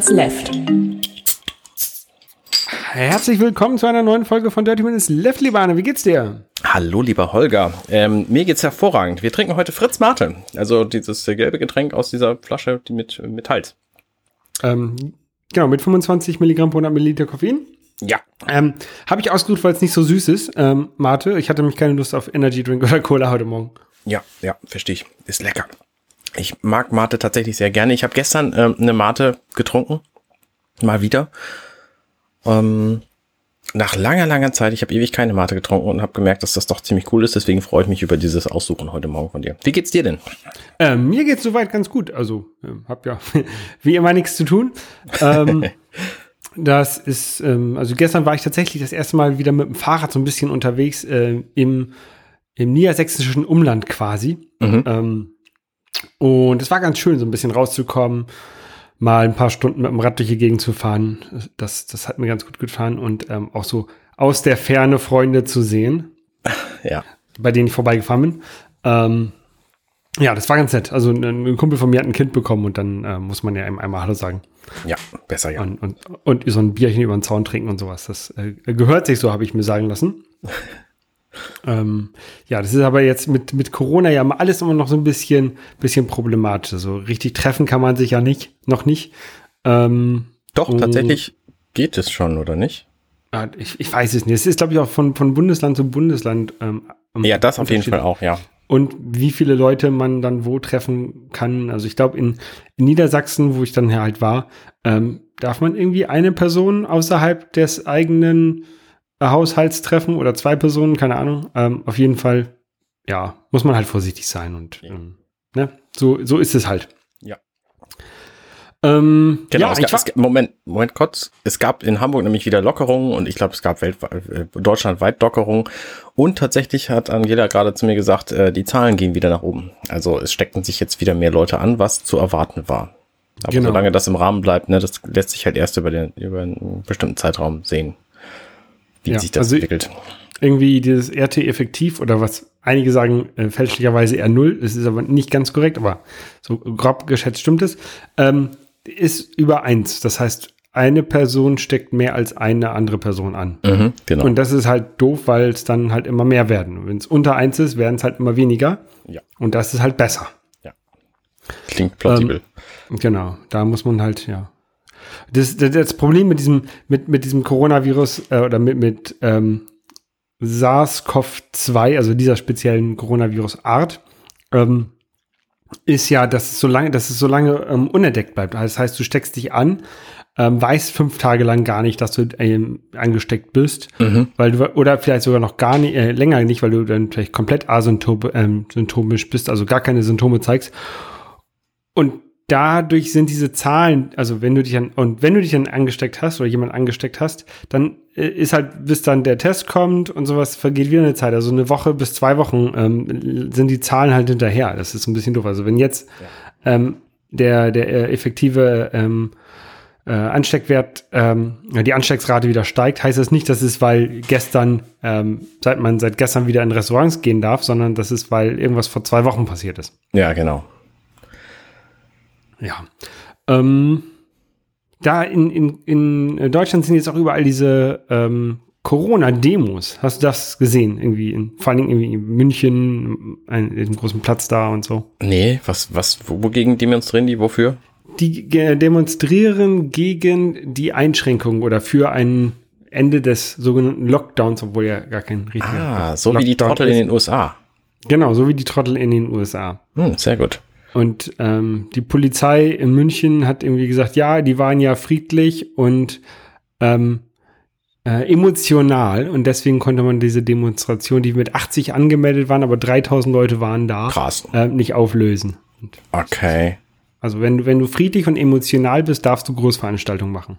Minutes Left. Herzlich willkommen zu einer neuen Folge von Dirty Minutes Left, Libane. Wie geht's dir? Hallo, lieber Holger. Ähm, mir geht's hervorragend. Wir trinken heute Fritz Mate. Also dieses gelbe Getränk aus dieser Flasche die mit, mit Hals. Ähm, genau, mit 25 Milligramm pro 100 Milliliter Koffein. Ja. Ähm, Habe ich ausgesucht, weil es nicht so süß ist, ähm, Mate. Ich hatte nämlich keine Lust auf Energy Drink oder Cola heute Morgen. Ja, ja, verstehe ich. Ist lecker. Ich mag Mate tatsächlich sehr gerne. Ich habe gestern ähm, eine Mate getrunken. Mal wieder. Ähm, nach langer, langer Zeit, ich habe ewig keine Mate getrunken und habe gemerkt, dass das doch ziemlich cool ist. Deswegen freue ich mich über dieses Aussuchen heute Morgen von dir. Wie geht's dir denn? Ähm, mir geht's soweit ganz gut. Also, ähm, hab ja wie immer nichts zu tun. Ähm, das ist, ähm, also gestern war ich tatsächlich das erste Mal wieder mit dem Fahrrad so ein bisschen unterwegs äh, im, im niedersächsischen Umland quasi. Mhm. Ähm, und es war ganz schön, so ein bisschen rauszukommen, mal ein paar Stunden mit dem Rad durch die Gegend zu fahren. Das, das hat mir ganz gut gefallen und ähm, auch so aus der Ferne Freunde zu sehen, Ja. bei denen ich vorbeigefahren bin. Ähm, ja, das war ganz nett. Also ein, ein Kumpel von mir hat ein Kind bekommen und dann äh, muss man ja einem einmal Hallo sagen. Ja, besser ja. Und, und, und so ein Bierchen über den Zaun trinken und sowas. Das äh, gehört sich so, habe ich mir sagen lassen. ähm, ja, das ist aber jetzt mit, mit Corona ja alles immer noch so ein bisschen, bisschen problematisch. So richtig treffen kann man sich ja nicht, noch nicht. Ähm, Doch, tatsächlich geht es schon, oder nicht? ich, ich weiß es nicht. Es ist, glaube ich, auch von, von Bundesland zu Bundesland. Ähm, Ja, das auf jeden Fall auch, ja. und wie viele Leute man dann wo treffen kann. Also ich glaube, in, in Niedersachsen, wo ich dann halt war, ähm, darf man irgendwie eine Person außerhalb des eigenen äh, Haushalts treffen oder zwei Personen, keine Ahnung. Ähm, auf jeden Fall, ja, muss man halt vorsichtig sein und Ja. ähm, ne? so, so ist es halt. Ja. Ähm, Genau, ja, es gab, es, Moment, Moment kurz. Es gab in Hamburg nämlich wieder Lockerungen und ich glaube, es gab weltweit, äh, deutschlandweit Lockerungen. Und tatsächlich hat Angela gerade zu mir gesagt, äh, die Zahlen gehen wieder nach oben. Also es steckten sich jetzt wieder mehr Leute an, was zu erwarten war. Aber Genau. solange das im Rahmen bleibt, ne, das lässt sich halt erst über, den, über einen bestimmten Zeitraum sehen, wie Ja, sich das also- entwickelt. irgendwie dieses RT-effektiv oder was einige sagen äh, fälschlicherweise R0, das ist aber nicht ganz korrekt, aber so grob geschätzt stimmt es, ähm, ist über eins. Das heißt, eine Person steckt mehr als eine andere Person an. Mhm, genau. Und das ist halt doof, weil es dann halt immer mehr werden. Wenn es unter eins ist, werden es halt immer weniger. Ja. Und das ist halt besser. Klingt plausibel. Genau, da muss man halt, ja. Das, das, das Problem mit diesem, mit, mit diesem Coronavirus äh, oder mit, mit ähm, SARS-CoV-2, also dieser speziellen Coronavirus-Art, ähm, ist ja, dass es so lange, dass es so lange ähm, unentdeckt bleibt. Das heißt, du steckst dich an, ähm, weißt fünf Tage lang gar nicht, dass du ähm, angesteckt bist, Mhm. weil du oder vielleicht sogar noch gar nicht äh, länger nicht, weil du dann vielleicht komplett asymptom ähm, bist, also gar keine Symptome zeigst. Und dadurch sind diese Zahlen, also wenn du dich an, und wenn du dich dann angesteckt hast oder jemand angesteckt hast, dann äh, ist halt, bis dann der Test kommt und sowas, vergeht wieder eine Zeit. Also eine Woche bis zwei Wochen ähm, sind die Zahlen halt hinterher. Das ist ein bisschen doof. Also wenn jetzt ähm, der, der äh, effektive ähm, äh, Ansteckwert, ähm, ja, die Anstecksrate wieder steigt, heißt das nicht, dass es, weil gestern, ähm, seit man seit gestern wieder in Restaurants gehen darf, sondern das ist, weil irgendwas vor zwei Wochen passiert ist. Ja, genau. Ja. Ähm, da in, in, in Deutschland sind jetzt auch überall diese ähm, Corona-Demos. Hast du das gesehen? Irgendwie, in, vor allem irgendwie in München, ein, diesem großen Platz da und so. Nee, was, was, wo- wogegen demonstrieren die? Wofür? Die ge- demonstrieren gegen die Einschränkung oder für ein Ende des sogenannten Lockdowns, obwohl ja gar kein richtiger Ah, so wie die Lockdown Trottel ist. in den USA. Genau, so wie die Trottel in den USA. Hm, sehr gut. Und ähm, die Polizei in München hat irgendwie gesagt, ja, die waren ja friedlich und ähm, äh, emotional und deswegen konnte man diese Demonstration, die mit 80 angemeldet waren, aber 3000 Leute waren da, Krass. äh, nicht auflösen. Und Okay. also wenn du, wenn du friedlich und emotional bist, darfst du Großveranstaltungen machen.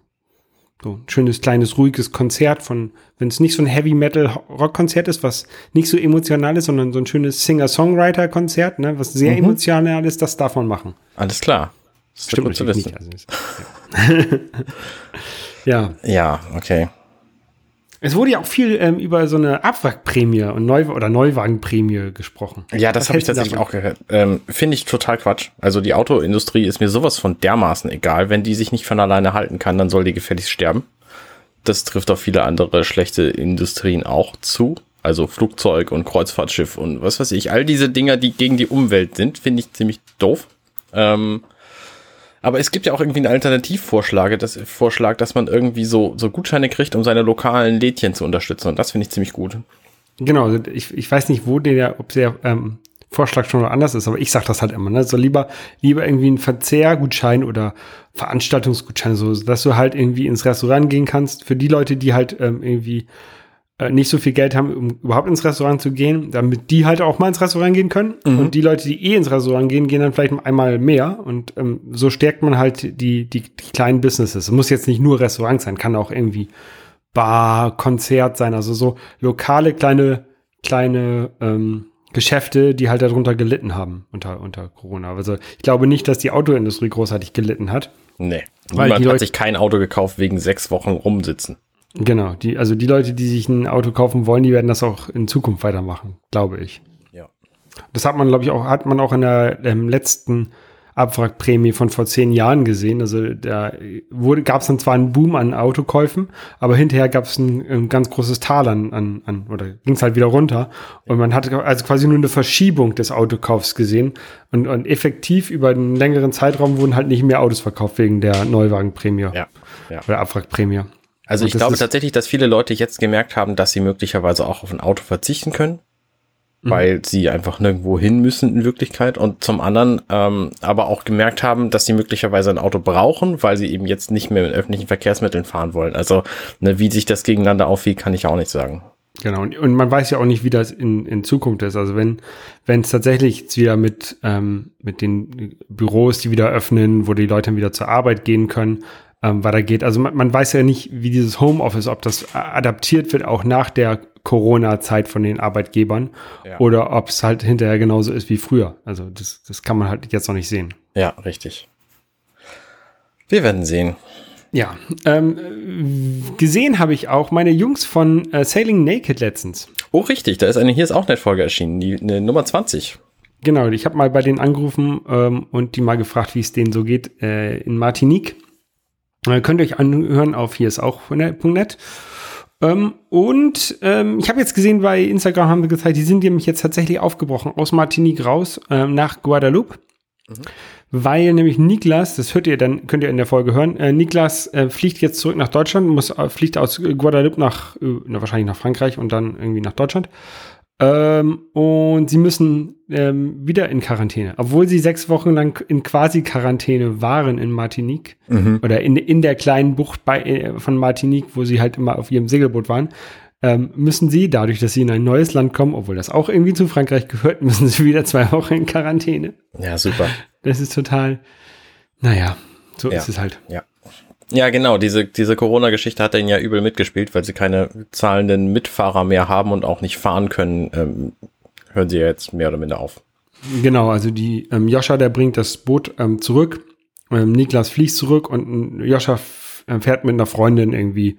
So ein schönes, kleines, ruhiges Konzert von, wenn es nicht so ein Heavy-Metal-Rock-Konzert ist, was nicht so emotional ist, sondern so ein schönes Singer-Songwriter-Konzert, ne, was sehr emotional ist, das man machen. Alles klar. Das ist gut zu natürlich wissen. nicht. Also ist, ja. ja, Ja, okay. Es wurde ja auch viel ähm, über so eine Abwrackprämie und Neu oder Neuwagenprämie gesprochen. Ja, das habe ich tatsächlich auch gehört. Ähm, Finde ich total Quatsch. Also die Autoindustrie ist mir sowas von dermaßen egal. Wenn die sich nicht von alleine halten kann, dann soll die gefälligst sterben. Das trifft auf viele andere schlechte Industrien auch zu. Also Flugzeug und Kreuzfahrtschiff und was weiß ich. All diese Dinger, die gegen die Umwelt sind, finde ich ziemlich doof. Ähm, aber es gibt ja auch irgendwie einen Alternativvorschlag, das Vorschlag, dass man irgendwie so, so Gutscheine kriegt, um seine lokalen Lädchen zu unterstützen. Und das finde ich ziemlich gut. Genau, also ich, ich weiß nicht, wo der, ob der ähm, Vorschlag schon anders ist, aber ich sag das halt immer, ne? So lieber, lieber irgendwie ein Verzehrgutschein oder Veranstaltungsgutschein, so, dass du halt irgendwie ins Restaurant gehen kannst für die Leute, die halt ähm, irgendwie nicht so viel Geld haben, um überhaupt ins Restaurant zu gehen, damit die halt auch mal ins Restaurant gehen können. Mhm. Und die Leute, die eh ins Restaurant gehen, gehen dann vielleicht einmal mehr. Und ähm, so stärkt man halt die, die, die kleinen Businesses. Es muss jetzt nicht nur Restaurant sein, kann auch irgendwie Bar, Konzert sein. Also so lokale kleine, kleine ähm, Geschäfte, die halt darunter gelitten haben unter, unter Corona. Also ich glaube nicht, dass die Autoindustrie großartig gelitten hat. Nee. Weil Niemand hat sich kein Auto gekauft wegen sechs Wochen rumsitzen. Genau, die, also die Leute, die sich ein Auto kaufen wollen, die werden das auch in Zukunft weitermachen, glaube ich. Ja. Das hat man, glaube ich, auch, hat man auch in der ähm, letzten Abwrackprämie von vor zehn Jahren gesehen. Also da gab es dann zwar einen Boom an Autokäufen, aber hinterher gab es ein, ein, ganz großes Tal an, an, an oder ging es halt wieder runter. Und man hat also quasi nur eine Verschiebung des Autokaufs gesehen. Und, und effektiv über einen längeren Zeitraum wurden halt nicht mehr Autos verkauft wegen der Neuwagenprämie ja, ja. oder Abwrackprämie. Also ich glaube tatsächlich, dass viele Leute jetzt gemerkt haben, dass sie möglicherweise auch auf ein Auto verzichten können, mhm. weil sie einfach nirgendwo hin müssen in Wirklichkeit und zum anderen ähm, aber auch gemerkt haben, dass sie möglicherweise ein Auto brauchen, weil sie eben jetzt nicht mehr mit öffentlichen Verkehrsmitteln fahren wollen. Also ne, wie sich das gegeneinander aufwiegt, kann ich auch nicht sagen. Genau, und, und man weiß ja auch nicht, wie das in, in Zukunft ist. Also wenn wenn es tatsächlich jetzt wieder mit, ähm, mit den Büros, die wieder öffnen, wo die Leute dann wieder zur Arbeit gehen können, ähm, weitergeht. Also man, man weiß ja nicht, wie dieses Homeoffice, ob das adaptiert wird, auch nach der Corona-Zeit von den Arbeitgebern ja. oder ob es halt hinterher genauso ist wie früher. Also das, das kann man halt jetzt noch nicht sehen. Ja, richtig. Wir werden sehen. Ja, ähm, gesehen habe ich auch meine Jungs von äh, Sailing Naked letztens. Oh, richtig, da ist eine Hier ist auch Folge erschienen, die eine Nummer 20. Genau, ich habe mal bei denen angerufen ähm, und die mal gefragt, wie es denen so geht äh, in Martinique. Äh, könnt ihr euch anhören auf hier ist auch .net. Ähm, und ähm, ich habe jetzt gesehen, bei Instagram haben sie gezeigt, die sind nämlich jetzt tatsächlich aufgebrochen aus Martinique raus äh, nach Guadeloupe. Mhm. Weil nämlich Niklas, das hört ihr dann, könnt ihr in der Folge hören, äh, Niklas äh, fliegt jetzt zurück nach Deutschland, muss, äh, fliegt aus Guadeloupe nach, äh, wahrscheinlich nach Frankreich und dann irgendwie nach Deutschland. Ähm, und sie müssen ähm, wieder in Quarantäne, obwohl sie sechs Wochen lang in quasi Quarantäne waren in Martinique mhm. oder in, in der kleinen Bucht bei, äh, von Martinique, wo sie halt immer auf ihrem Segelboot waren. Ähm, müssen sie, dadurch, dass sie in ein neues Land kommen, obwohl das auch irgendwie zu Frankreich gehört, müssen sie wieder zwei Wochen in Quarantäne. Ja, super. Das ist total, naja, so ja. ist es halt. Ja. Ja, genau. Diese, diese Corona-Geschichte hat denen ja übel mitgespielt, weil sie keine zahlenden Mitfahrer mehr haben und auch nicht fahren können. Ähm, hören sie ja jetzt mehr oder minder auf. Genau, also die ähm, Joscha, der bringt das Boot ähm, zurück. Ähm, Niklas fließt zurück und Joscha äh, fährt mit einer Freundin irgendwie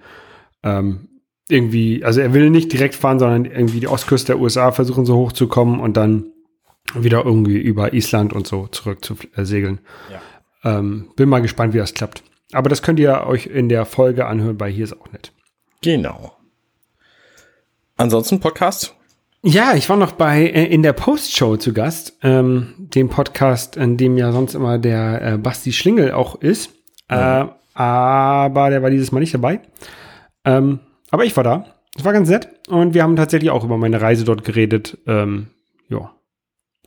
ähm, irgendwie, also er will nicht direkt fahren, sondern irgendwie die Ostküste der USA versuchen so hochzukommen und dann wieder irgendwie über Island und so zurück zu äh, segeln. Ja. Ähm, bin mal gespannt, wie das klappt. Aber das könnt ihr euch in der Folge anhören bei Hier ist auch nett. Genau. Ansonsten Podcast? Ja, ich war noch bei äh, in der Postshow zu Gast, ähm, dem Podcast, in dem ja sonst immer der äh, Basti Schlingel auch ist. Ja. Äh, aber der war dieses Mal nicht dabei. Ähm, aber ich war da. Es war ganz nett und wir haben tatsächlich auch über meine Reise dort geredet. Ähm, ja,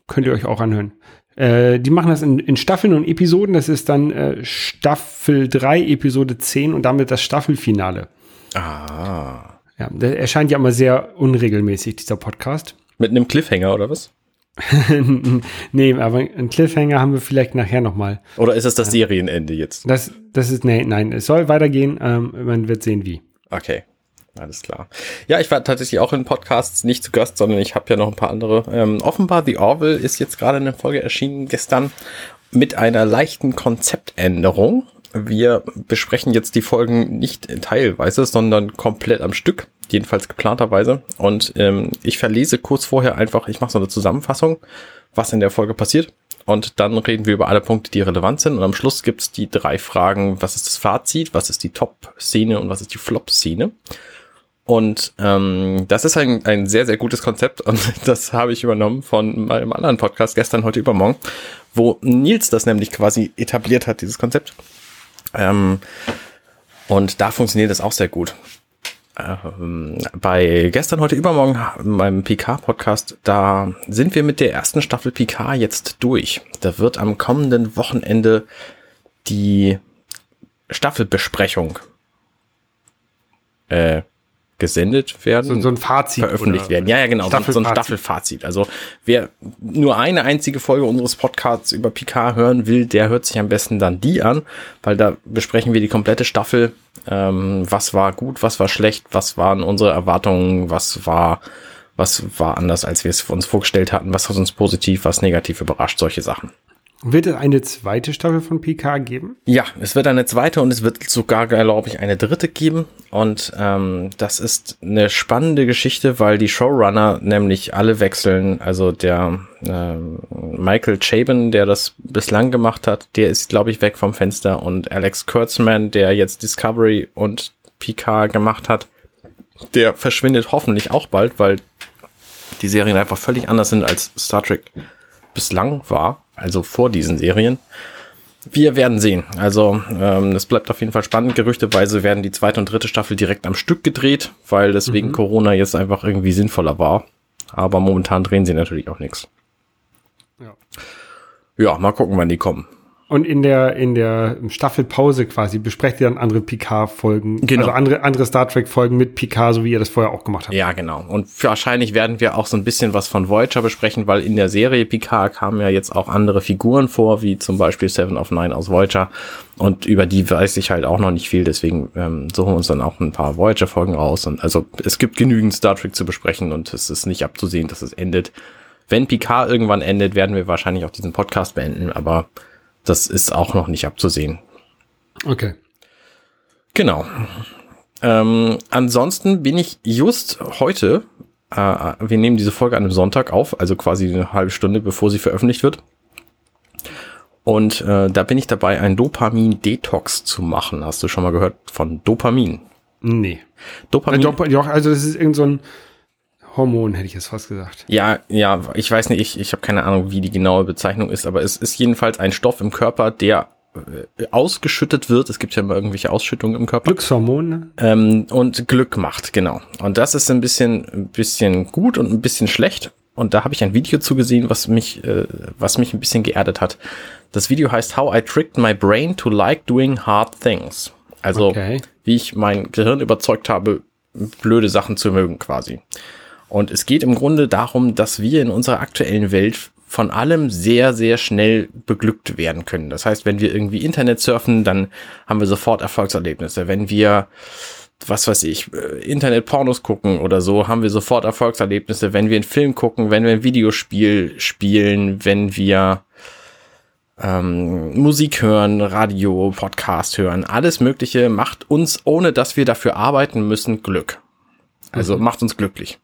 könnt ihr euch auch anhören. Äh, die machen das in, in, Staffeln und Episoden. Das ist dann äh, Staffel 3, Episode 10 und damit das Staffelfinale. Ah. Ja, der erscheint ja immer sehr unregelmäßig, dieser Podcast. Mit einem Cliffhanger oder was? nee, aber einen Cliffhanger haben wir vielleicht nachher nochmal. Oder ist es das Serienende jetzt? Das, das ist, nee, nein, es soll weitergehen. Ähm, man wird sehen, wie. Okay. Alles klar. Ja, ich war tatsächlich auch in Podcasts nicht zu Gast, sondern ich habe ja noch ein paar andere. Ähm, offenbar The Orville ist jetzt gerade eine Folge erschienen gestern mit einer leichten Konzeptänderung. Wir besprechen jetzt die Folgen nicht teilweise, sondern komplett am Stück. jedenfalls geplanterweise. Und ähm, ich verlese kurz vorher einfach, ich mache so eine Zusammenfassung, was in der Folge passiert. Und dann reden wir über alle Punkte, die relevant sind. Und am Schluss gibt's die drei Fragen, was ist das Fazit, was ist die Top-Szene und was ist die Flop-Szene. Und ähm, das ist ein, ein sehr, sehr gutes Konzept und das habe ich übernommen von meinem anderen Podcast gestern, heute übermorgen, wo Nils das nämlich quasi etabliert hat, dieses Konzept. Ähm, und da funktioniert das auch sehr gut. Ähm, bei gestern, heute, übermorgen, meinem PK-Podcast, da sind wir mit der ersten Staffel PK jetzt durch. Da wird am kommenden Wochenende die Staffelbesprechung äh, gesendet werden. So, so ein Fazit. Veröffentlicht werden. Ja, ja, genau. So, so ein Staffelfazit. Also wer nur eine einzige Folge unseres Podcasts über Picard hören will, der hört sich am besten dann die an, weil da besprechen wir die komplette Staffel. Ähm, was war gut, was war schlecht, was waren unsere Erwartungen, was war, was war anders, als wir es uns vorgestellt hatten, was hat uns positiv, was negativ überrascht, solche Sachen. Wird es eine zweite Staffel von PK geben? Ja, es wird eine zweite und es wird sogar, glaube ich, eine dritte geben. Und ähm, das ist eine spannende Geschichte, weil die Showrunner nämlich alle wechseln. Also der äh, Michael Chabon, der das bislang gemacht hat, der ist, glaube ich, weg vom Fenster. Und Alex Kurtzman, der jetzt Discovery und PK gemacht hat, der verschwindet hoffentlich auch bald, weil die Serien einfach völlig anders sind als Star Trek bislang war also vor diesen Serien. Wir werden sehen. Also ähm, es bleibt auf jeden Fall spannend. Gerüchteweise werden die zweite und dritte Staffel direkt am Stück gedreht, weil deswegen mhm. Corona jetzt einfach irgendwie sinnvoller war. Aber momentan drehen sie natürlich auch nichts. Ja. ja, mal gucken, wann die kommen. Und in der, in der Staffelpause quasi besprecht ihr dann andere Picard-Folgen, genau. also andere, andere Star Trek-Folgen mit Picard, so wie ihr das vorher auch gemacht habt. Ja, genau. Und wahrscheinlich werden wir auch so ein bisschen was von Voyager besprechen, weil in der Serie Picard kamen ja jetzt auch andere Figuren vor, wie zum Beispiel Seven of Nine aus Voyager. Und über die weiß ich halt auch noch nicht viel, deswegen ähm, suchen wir uns dann auch ein paar Voyager-Folgen raus. Und also es gibt genügend Star Trek zu besprechen und es ist nicht abzusehen, dass es endet. Wenn Picard irgendwann endet, werden wir wahrscheinlich auch diesen Podcast beenden, aber das ist auch noch nicht abzusehen. Okay. Genau. Ähm, ansonsten bin ich just heute, äh, wir nehmen diese Folge an einem Sonntag auf, also quasi eine halbe Stunde, bevor sie veröffentlicht wird. Und äh, da bin ich dabei, einen Dopamin-Detox zu machen. Hast du schon mal gehört von Dopamin? Nee. Dopamin. Äh, Dop also das ist irgend so ein Hormon, hätte ich jetzt fast gesagt. Ja, ja, ich weiß nicht, ich, ich habe keine Ahnung, wie die genaue Bezeichnung ist, aber es ist jedenfalls ein Stoff im Körper, der äh, ausgeschüttet wird. Es gibt ja immer irgendwelche Ausschüttungen im Körper. Glückshormone. Ähm, und Glück macht, genau. Und das ist ein bisschen, ein bisschen gut und ein bisschen schlecht. Und da habe ich ein Video zugesehen, was mich, äh, was mich ein bisschen geerdet hat. Das Video heißt How I Tricked My Brain to Like Doing Hard Things. Also, okay. wie ich mein Gehirn überzeugt habe, blöde Sachen zu mögen, quasi. Und es geht im Grunde darum, dass wir in unserer aktuellen Welt von allem sehr, sehr schnell beglückt werden können. Das heißt, wenn wir irgendwie Internet surfen, dann haben wir sofort Erfolgserlebnisse. Wenn wir, was weiß ich, äh, Internet-Pornos gucken oder so, haben wir sofort Erfolgserlebnisse. Wenn wir einen Film gucken, wenn wir ein Videospiel spielen, wenn wir ähm, Musik hören, Radio, Podcast hören, alles Mögliche macht uns, ohne dass wir dafür arbeiten müssen, Glück. Also mhm. macht uns glücklich.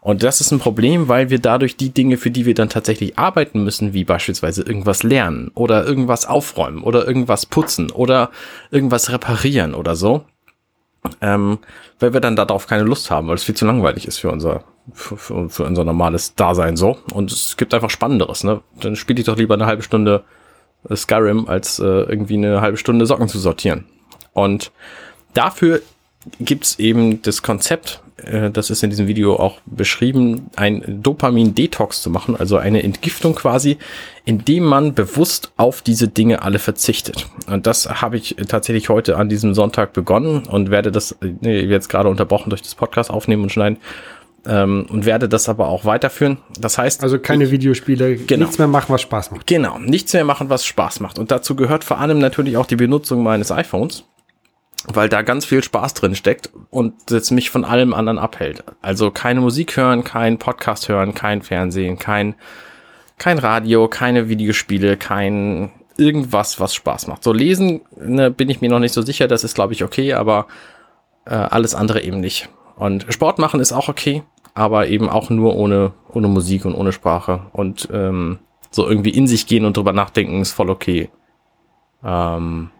Und das ist ein Problem, weil wir dadurch die Dinge, für die wir dann tatsächlich arbeiten müssen, wie beispielsweise irgendwas lernen oder irgendwas aufräumen oder irgendwas putzen oder irgendwas reparieren oder so, ähm, weil wir dann darauf keine Lust haben, weil es viel zu langweilig ist für unser für, für, unser normales Dasein so. Und es gibt einfach Spannenderes. Ne? Dann spiele ich doch lieber eine halbe Stunde äh, Skyrim, als äh, irgendwie eine halbe Stunde Socken zu sortieren. Und dafür gibt's eben das Konzept, äh, das ist in diesem Video auch beschrieben, ein Dopamin-Detox zu machen, also eine Entgiftung quasi, indem man bewusst auf diese Dinge alle verzichtet. Und das habe ich tatsächlich heute an diesem Sonntag begonnen und werde das nee, jetzt gerade unterbrochen durch das Podcast aufnehmen und schneiden. Ähm, und werde das aber auch weiterführen. Das heißt. Also keine ich, Videospiele, genau, nichts mehr machen, was Spaß macht. Genau, nichts mehr machen, was Spaß macht. Und dazu gehört vor allem natürlich auch die Benutzung meines iPhones weil da ganz viel Spaß drin steckt und das mich von allem anderen abhält. Also keine Musik hören, kein Podcast hören, kein Fernsehen, kein, kein Radio, keine Videospiele, kein irgendwas, was Spaß macht. So lesen ne, bin ich mir noch nicht so sicher, das ist glaube ich okay, aber äh, alles andere eben nicht. Und Sport machen ist auch okay, aber eben auch nur ohne, ohne Musik und ohne Sprache. Und ähm, so irgendwie in sich gehen und drüber nachdenken ist voll okay. Ähm,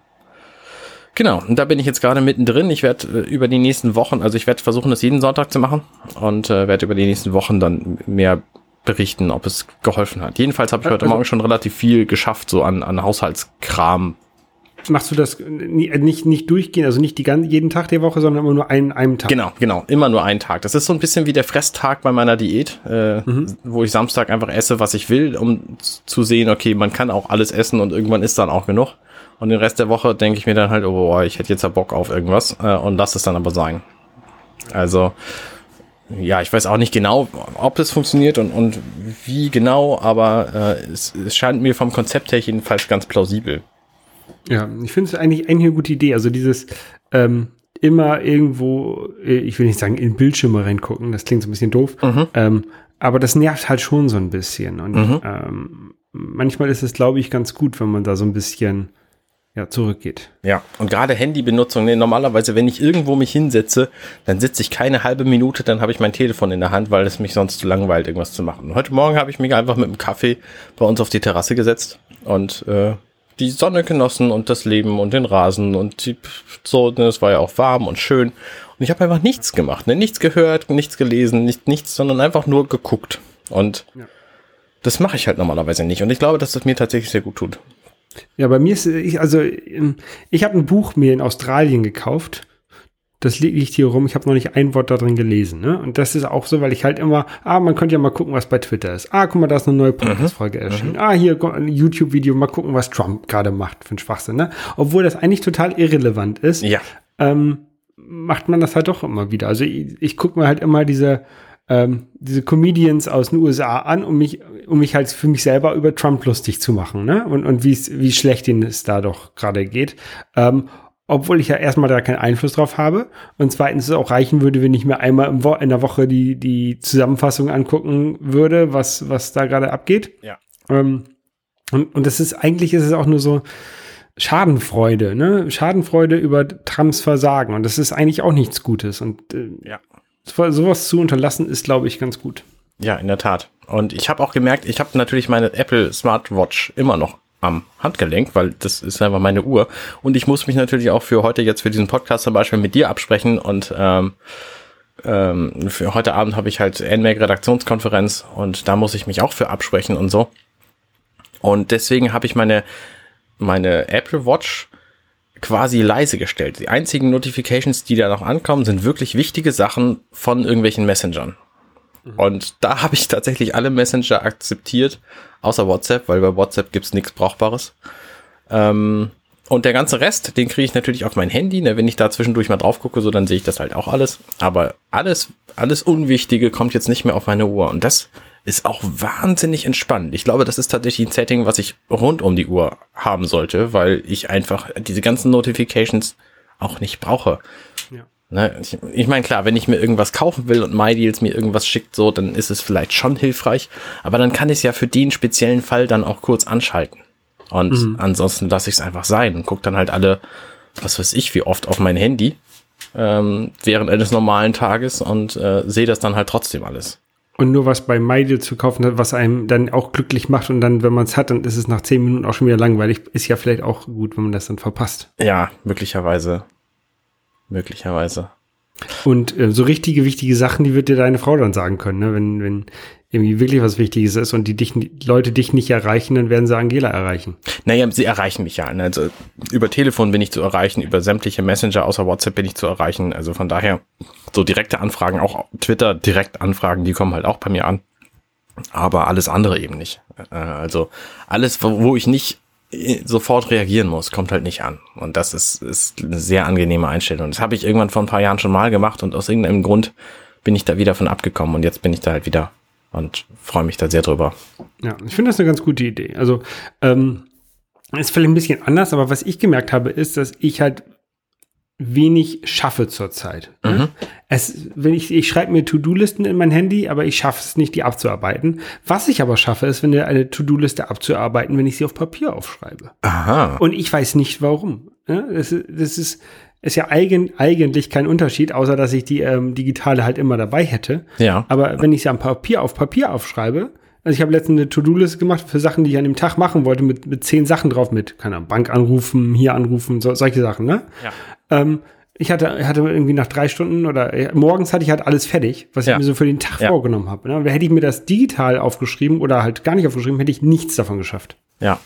genau, und da bin ich jetzt gerade mittendrin. Ich werde äh, über die nächsten Wochen, also ich werde versuchen, das jeden Sonntag zu machen und äh, werde über die nächsten Wochen dann mehr berichten, ob es geholfen hat. Jedenfalls habe ich heute also, Morgen schon relativ viel geschafft, so an, an Haushaltskram machst du das nicht, nicht durchgehen, also nicht die ganze, jeden Tag der Woche, sondern immer nur einen, einen Tag? Genau, genau, immer nur einen Tag. Das ist so ein bisschen wie der Fresstag bei meiner Diät, äh, mhm. wo ich Samstag einfach esse, was ich will, um zu sehen, okay, man kann auch alles essen und irgendwann ist dann auch genug. Und den Rest der Woche denke ich mir dann halt, oh, ich hätte jetzt ja Bock auf irgendwas äh, und lass es dann aber sein. Also, ja, ich weiß auch nicht genau, ob das funktioniert und, und wie genau, aber äh, es, es scheint mir vom Konzept her jedenfalls ganz plausibel. Ja, ich finde es eigentlich, eigentlich eine gute Idee. Also dieses ähm, immer irgendwo, äh, ich will nicht sagen, in Bildschirme reingucken, das klingt so ein bisschen doof, mhm. ähm, aber das nervt halt schon so ein bisschen. Und mhm. ähm, manchmal ist es, glaube ich, ganz gut, wenn man da so ein bisschen ja, zurückgeht. Ja, und gerade Handybenutzung, nee, normalerweise, wenn ich irgendwo mich hinsetze, dann sitze ich keine halbe Minute, dann habe ich mein Telefon in der Hand, weil es mich sonst zu langweilt, irgendwas zu machen. Und heute Morgen habe ich mich einfach mit dem Kaffee bei uns auf die Terrasse gesetzt und äh, die Sonne genossen und das Leben und den Rasen und die, so, ne, es war ja auch warm und schön. Und ich habe einfach nichts gemacht, ne? nichts gehört, nichts gelesen, nicht, nichts, sondern einfach nur geguckt. Und ja. das mache ich halt normalerweise nicht. Und ich glaube, dass das mir tatsächlich sehr gut tut. Ja, bei mir ist, ich, also ich habe ein Buch mir in Australien gekauft das liegt hier rum, ich habe noch nicht ein Wort da drin gelesen. Ne? Und das ist auch so, weil ich halt immer, ah, man könnte ja mal gucken, was bei Twitter ist. Ah, guck mal, da ist eine neue mhm. Podcast-Folge mhm. erschienen. Ah, hier ein YouTube-Video, mal gucken, was Trump gerade macht für einen Schwachsinn. Ne? Obwohl das eigentlich total irrelevant ist, ja. ähm, macht man das halt doch immer wieder. Also ich, ich gucke mir halt immer diese, ähm, diese Comedians aus den USA an, um mich, um mich halt für mich selber über Trump lustig zu machen, ne? Und, und wie schlecht ihnen es da doch gerade geht. Ähm, obwohl ich ja erstmal da keinen Einfluss drauf habe und zweitens es auch reichen würde, wenn ich mir einmal Wo in der Woche die, die Zusammenfassung angucken würde, was, was da gerade abgeht. Ja. Ähm, und, und das ist eigentlich ist es auch nur so Schadenfreude, ne? Schadenfreude über Trumps Versagen und das ist eigentlich auch nichts Gutes und äh, ja. Sowas zu unterlassen ist, glaube ich, ganz gut. Ja, in der Tat. Und ich habe auch gemerkt, ich habe natürlich meine Apple Smartwatch immer noch am Handgelenk, weil das ist einfach meine Uhr. Und ich muss mich natürlich auch für heute jetzt für diesen Podcast zum Beispiel mit dir absprechen und ähm, ähm, für heute Abend habe ich halt NMAC Redaktionskonferenz und da muss ich mich auch für absprechen und so. Und deswegen habe ich meine, meine Apple Watch quasi leise gestellt. Die einzigen Notifications, die da noch ankommen, sind wirklich wichtige Sachen von irgendwelchen Messengern. Mhm. Und da habe ich tatsächlich alle Messenger akzeptiert, außer WhatsApp, weil bei WhatsApp gibt's nichts Brauchbares. Ähm, und der ganze Rest, den kriege ich natürlich auf mein Handy. Ne? Wenn ich da zwischendurch mal drauf gucke, so dann sehe ich das halt auch alles. Aber alles, alles Unwichtige kommt jetzt nicht mehr auf meine Uhr. Und das ist auch wahnsinnig entspannt. Ich glaube, das ist tatsächlich ein Setting, was ich rund um die Uhr haben sollte, weil ich einfach diese ganzen Notifications auch nicht brauche. Ja. Ne, ich, ich meine, klar, wenn ich mir irgendwas kaufen will und MyDeals mir irgendwas schickt, so, dann ist es vielleicht schon hilfreich. Aber dann kann ich es ja für den speziellen Fall dann auch kurz anschalten. Und mhm. ansonsten lasse ich es einfach sein und gucke dann halt alle, was weiß ich, wie oft auf mein Handy ähm, während eines normalen Tages und äh, sehe das dann halt trotzdem alles. Und nur was bei MyDeal zu kaufen hat, was einem dann auch glücklich macht und dann, wenn man es hat, dann ist es nach zehn Minuten auch schon wieder langweilig. Ist ja vielleicht auch gut, wenn man das dann verpasst. Ja, möglicherweise möglicherweise. Und äh, so richtige, wichtige Sachen, die wird dir deine Frau dann sagen können, ne? Wenn, wenn irgendwie wirklich was Wichtiges ist und die, dich, Leute dich nicht erreichen, dann werden sie Angela erreichen. Naja, sie erreichen mich ja. Ne? Also über Telefon bin ich zu erreichen, über sämtliche Messenger außer WhatsApp bin ich zu erreichen. Also von daher so direkte Anfragen, auch Twitter direkt Anfragen, die kommen halt auch bei mir an. Aber alles andere eben nicht. Äh, also alles, wo ich nicht sofort reagieren muss, kommt halt nicht an. Und das ist, ist eine sehr angenehme Einstellung. Das habe ich irgendwann vor ein paar Jahren schon mal gemacht und aus irgendeinem Grund bin ich da wieder von abgekommen und jetzt bin ich da halt wieder und freue mich da sehr drüber. Ja, ich finde das eine ganz gute Idee. Also ähm, ist vielleicht ein bisschen anders, aber was ich gemerkt habe, ist, dass ich halt wenig schaffe zurzeit. Mhm. Es, wenn ich, ich schreibe mir To-Do-Listen in mein Handy, aber ich schaffe es nicht, die abzuarbeiten. Was ich aber schaffe, ist, wenn eine To-Do-Liste abzuarbeiten, wenn ich sie auf Papier aufschreibe. Aha. Und ich weiß nicht warum. Das, das ist, ist ja eigen, eigentlich kein Unterschied, außer dass ich die ähm, digitale halt immer dabei hätte. Ja. Aber wenn ich sie am Papier auf Papier aufschreibe, also ich habe letztens eine To-Do-Liste gemacht für Sachen, die ich an dem Tag machen wollte, mit, mit zehn Sachen drauf, mit, keine Ahnung, Bank anrufen, hier anrufen, so, solche Sachen, ne? Ja. Ähm, ich hatte, hatte irgendwie nach drei Stunden oder äh, morgens hatte ich halt alles fertig, was Ja. ich mir so für den Tag Ja. vorgenommen habe. Ne? Hätte ich mir das digital aufgeschrieben oder halt gar nicht aufgeschrieben, hätte ich nichts davon geschafft. Ja.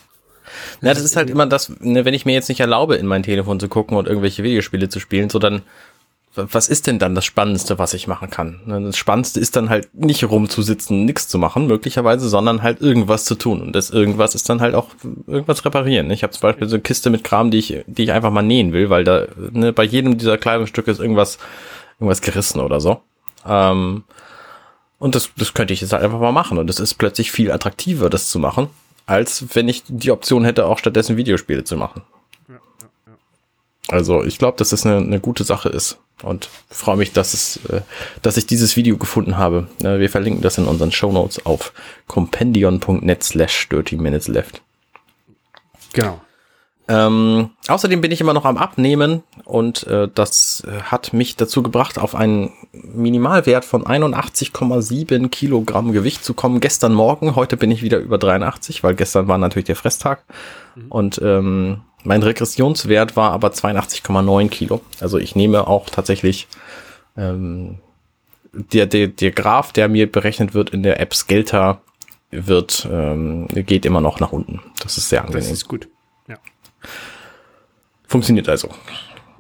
Ja, das ist halt immer das, ne, wenn ich mir jetzt nicht erlaube, in mein Telefon zu gucken und irgendwelche Videospiele zu spielen, so dann, was ist denn dann das Spannendste, was ich machen kann? Ne, Das Spannendste ist dann halt nicht rumzusitzen, nichts zu machen, möglicherweise, sondern halt irgendwas zu tun. Und das irgendwas ist dann halt auch irgendwas reparieren. Ich habe zum Beispiel so eine Kiste mit Kram, die ich, die ich einfach mal nähen will, weil da ne, bei jedem dieser Kleidungsstücke ist irgendwas, irgendwas gerissen oder so. Ähm, und das, das könnte ich jetzt halt einfach mal machen. Und es ist plötzlich viel attraktiver, das zu machen, als wenn ich die Option hätte, auch stattdessen Videospiele zu machen. Also ich glaube, dass das eine, eine gute Sache ist. Und freue mich, dass es, äh, dass ich dieses Video gefunden habe. Äh, wir verlinken das in unseren Show Notes auf compendion.net slash 30 minutes left. Genau. Ähm, außerdem bin ich immer noch am Abnehmen und äh, das äh, hat mich dazu gebracht, auf einen Minimalwert von 81,7 Kilogramm Gewicht zu kommen. Gestern Morgen, heute bin ich wieder über 83, weil gestern war natürlich der Fresstag. Und ähm, mein Regressionswert war aber 82,9 Kilo. Also ich nehme auch tatsächlich ähm, der, der, der Graph, der mir berechnet wird in der App Skelter, wird, ähm, geht immer noch nach unten. Das ist sehr Das angenehm. ist gut. Funktioniert also.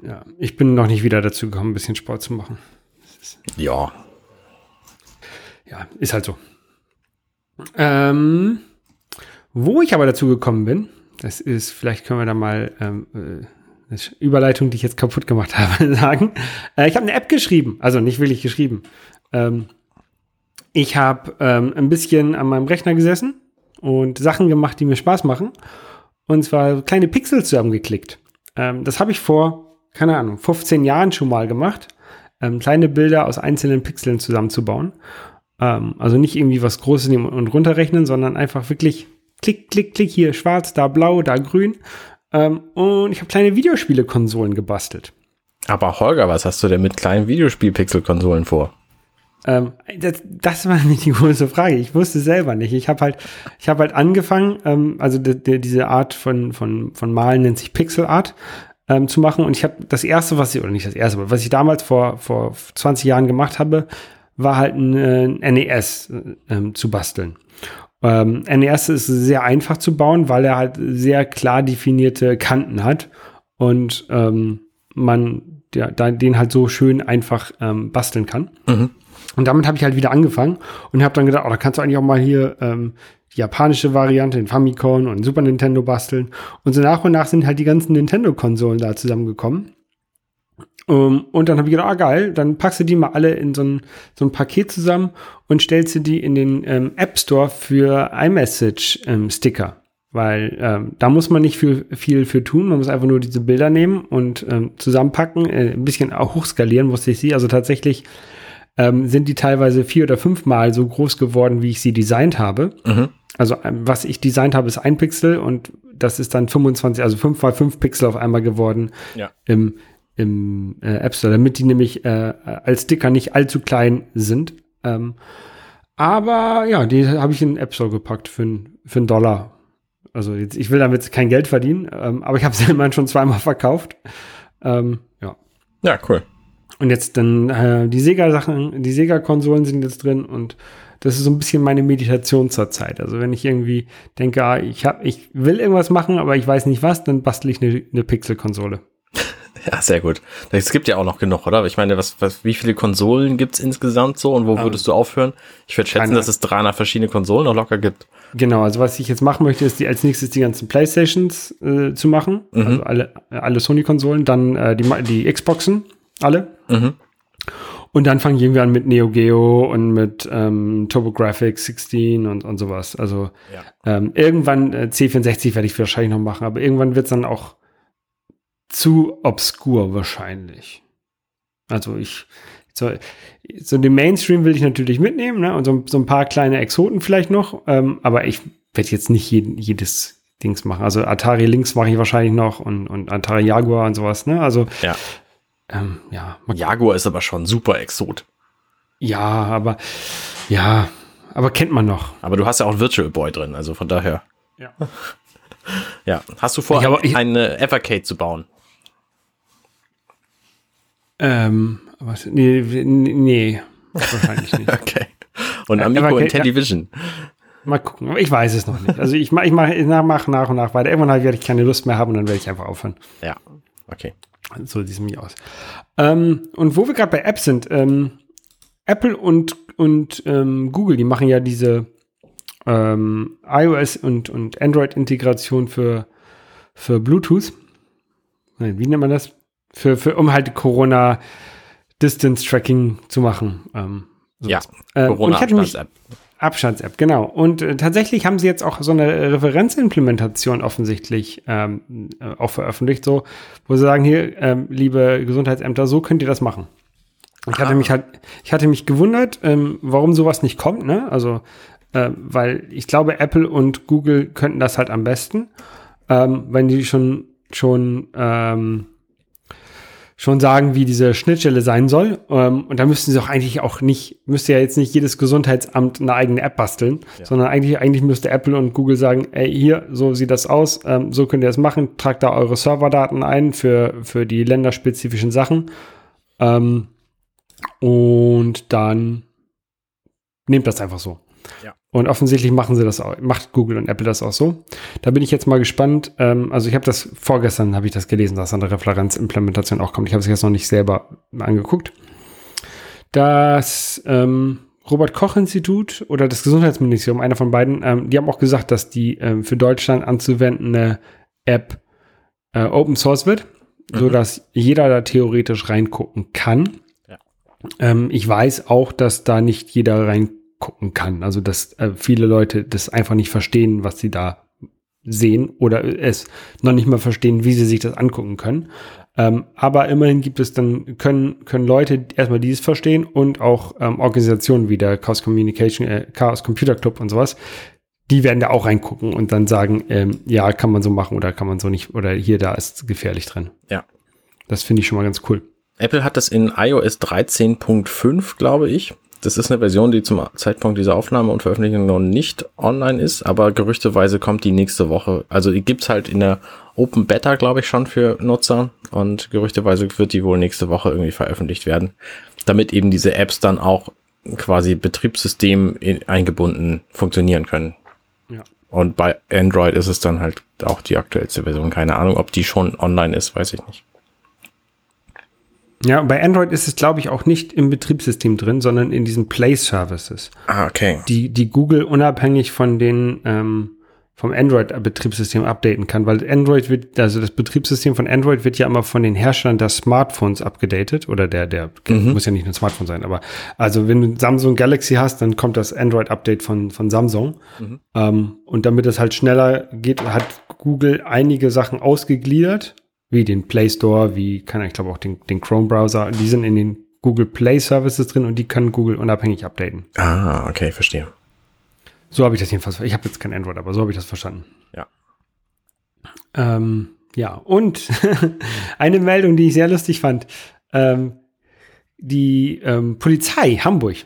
ja. Ich bin noch nicht wieder dazu gekommen, ein bisschen Sport zu machen. Ja. Ja, ist halt so. Ähm, wo ich aber dazu gekommen bin, das ist, vielleicht können wir da mal ähm, äh, eine Überleitung, die ich jetzt kaputt gemacht habe, sagen. Äh, ich habe eine App geschrieben, also nicht wirklich geschrieben. Ähm, ich habe ähm, ein bisschen an meinem Rechner gesessen und Sachen gemacht, die mir Spaß machen. Und zwar kleine Pixel zusammengeklickt. Ähm, das habe ich vor, keine Ahnung, 15 Jahren schon mal gemacht. Ähm, kleine Bilder aus einzelnen Pixeln zusammenzubauen. Ähm, also nicht irgendwie was Großes nehmen und runterrechnen, sondern einfach wirklich klick, klick, klick, hier schwarz, da blau, da grün. Ähm, und ich habe kleine Videospiele-Konsolen gebastelt. Aber Holger, was hast du denn mit kleinen Videospiel-Pixel-Konsolen vor? Ähm, das, das war nämlich die große Frage. Ich wusste selber nicht. Ich habe halt, ich habe halt angefangen, ähm, also die, die, diese Art von, von, von Malen nennt sich Pixel Art ähm, zu machen. Und ich habe das erste, was ich, oder nicht das erste, aber was ich damals vor, vor 20 Jahren gemacht habe, war halt ein, äh, NES ähm, zu basteln. Ähm, NES ist sehr einfach zu bauen, weil er halt sehr klar definierte Kanten hat und ähm, man ja, den halt so schön einfach ähm, basteln kann. Mhm. Und damit habe ich halt wieder angefangen und habe dann gedacht, oh, da kannst du eigentlich auch mal hier ähm, die japanische Variante, den Famicom und Super Nintendo basteln. Und so nach und nach sind halt die ganzen Nintendo-Konsolen da zusammengekommen. Um, und dann habe ich gedacht, ah geil, dann packst du die mal alle in so ein, so ein Paket zusammen und stellst du die in den ähm, App Store für iMessage-Sticker. Weil ähm, da muss man nicht viel, viel für tun, man muss einfach nur diese Bilder nehmen und ähm, zusammenpacken, äh, ein bisschen auch hochskalieren musste ich sie. Also tatsächlich ähm, sind die teilweise vier oder fünfmal so groß geworden, wie ich sie designt habe. Mhm. Also ähm, was ich designt habe, ist ein Pixel und das ist dann 25, also fünf mal fünf Pixel auf einmal geworden Ja. im, im äh, App Store, damit die nämlich äh, als Sticker nicht allzu klein sind. Ähm, aber ja, die habe ich in den App Store gepackt für, für einen Dollar. Also jetzt, ich will damit kein Geld verdienen, ähm, aber ich habe sie immerhin schon zweimal verkauft. Ähm, ja. Ja, cool. Und jetzt dann äh, die Sega-Sachen, die Sega-Konsolen sind jetzt drin und das ist so ein bisschen meine Meditation zur Zeit. Also wenn ich irgendwie denke, ah, ich hab, ich will irgendwas machen, aber ich weiß nicht was, dann bastel ich eine, eine Pixel-Konsole. Ja, sehr gut. Es gibt ja auch noch genug, oder? Ich meine, was, was, wie viele Konsolen gibt's insgesamt so und wo würdest du aufhören? Ich würde schätzen, dass es 300 verschiedene Konsolen noch locker gibt. Genau, also was ich jetzt machen möchte, ist die, als nächstes die ganzen Playstations äh, zu machen. Also alle, alle Sony-Konsolen, dann äh, die, die Xboxen, alle. Mhm. Und dann fangen wir an mit Neo Geo und mit ähm, TurboGrafx 16 und, und sowas. Also Ja. ähm, irgendwann äh, C64 werde ich wahrscheinlich noch machen, aber irgendwann wird es dann auch zu obskur wahrscheinlich. Also ich so, so den Mainstream will ich natürlich mitnehmen, ne? Und so, so ein paar kleine Exoten vielleicht noch, ähm, aber ich werde jetzt nicht jeden, jedes Dings machen. Also Atari Lynx mache ich wahrscheinlich noch und, und Atari Jaguar und sowas, ne? Also Ja. Ähm, ja. Jaguar ist aber schon super Exot. Ja, aber ja, aber kennt man noch. Aber du hast ja auch Virtual Boy drin, also von daher. Ja. ja. Hast du vor, Ich aber- ich- eine Evercade zu bauen? Ähm, was, nee, nee, wahrscheinlich nicht. Okay. Und Äh, Amico Evercade- in Television. Mal gucken, aber ich weiß es noch nicht. Also ich mache ich mach, ich mach nach und nach weiter. Irgendwann werde ich keine Lust mehr haben und dann werde ich einfach aufhören. Ja. Okay. So sieht es nämlich aus. Ähm, und wo wir gerade bei Apps sind, ähm, Apple und, und ähm, Google, die machen ja diese ähm, iOS und, und Android-Integration für, für Bluetooth. Nein, wie nennt man das? Für, für, um halt Corona Distance Tracking zu machen. Ähm, Ja. äh, und Abstands-App, genau. Und äh, tatsächlich haben sie jetzt auch so eine Referenzimplementation offensichtlich ähm, äh, auch veröffentlicht, so, wo sie sagen, hier, ähm, liebe Gesundheitsämter, so könnt ihr das machen. Ich hatte Ah. mich halt, ich hatte mich gewundert, ähm, warum sowas nicht kommt, ne? Also, äh, weil ich glaube, Apple und Google könnten das halt am besten, ähm, wenn die schon, schon, ähm, schon sagen, wie diese Schnittstelle sein soll. Ähm, und da müssten sie auch eigentlich auch nicht, müsste ja jetzt nicht jedes Gesundheitsamt eine eigene App basteln, sondern eigentlich, eigentlich müsste Apple und Google sagen, ey, hier, so sieht das aus, ähm, so könnt ihr das machen, tragt da eure Serverdaten ein für, für die länderspezifischen Sachen. Ähm, und dann nehmt das einfach so. Ja. Und offensichtlich machen sie das auch, macht Google und Apple das auch so. Da bin ich jetzt mal gespannt. Ähm, also ich habe das vorgestern habe ich das gelesen, dass eine Referenzimplementation auch kommt. Ich habe es jetzt noch nicht selber angeguckt. Das ähm, Robert Koch Institut oder das Gesundheitsministerium, einer von beiden, ähm, die haben auch gesagt, dass die ähm, für Deutschland anzuwendende App äh, Open Source wird, so dass jeder da theoretisch reingucken kann. Ja. Ähm, ich weiß auch, dass da nicht jeder reingucken kann. Also dass äh, viele Leute das einfach nicht verstehen, was sie da sehen oder es noch nicht mal verstehen, wie sie sich das angucken können. Ähm, aber immerhin gibt es dann, können, können Leute erstmal dieses verstehen und auch ähm, Organisationen wie der Chaos Communication, äh, Chaos Computer Club und sowas, die werden da auch reingucken und dann sagen, ähm, ja, kann man so machen oder kann man so nicht, oder hier, da ist gefährlich drin. Ja. Das finde ich schon mal ganz cool. Apple hat das in iOS 13.5, glaube ich. Das ist eine Version, die zum Zeitpunkt dieser Aufnahme und Veröffentlichung noch nicht online ist, aber gerüchteweise kommt die nächste Woche. Also die gibt's halt in der Open Beta, glaube ich, schon für Nutzer und gerüchteweise wird die wohl nächste Woche irgendwie veröffentlicht werden, damit eben diese Apps dann auch quasi Betriebssystem in, eingebunden funktionieren können. Ja. Und bei Android ist es dann halt auch die aktuellste Version. Keine Ahnung, ob die schon online ist, weiß ich nicht. Ja, bei Android ist es, glaube ich, auch nicht im Betriebssystem drin, sondern in diesen Play Services, Ah, okay. die, die Google unabhängig von den, ähm, vom Android-Betriebssystem updaten kann, weil Android wird, also das Betriebssystem von Android wird ja immer von den Herstellern der Smartphones abgedatet oder der, der, muss ja nicht nur ein Smartphone sein, aber also wenn du Samsung Galaxy hast, dann kommt das Android-Update von, von Samsung. Ähm, und damit es halt schneller geht, hat Google einige Sachen ausgegliedert, wie den Play Store, wie kann ich glaube auch den, den Chrome-Browser, die sind in den Google Play Services drin und die kann Google unabhängig updaten. Ah, okay, verstehe. So habe ich das jedenfalls. Ich habe jetzt kein Android, aber so habe ich das verstanden. Ja. Ähm, ja, und eine Meldung, die ich sehr lustig fand. Ähm, die ähm, Polizei Hamburg,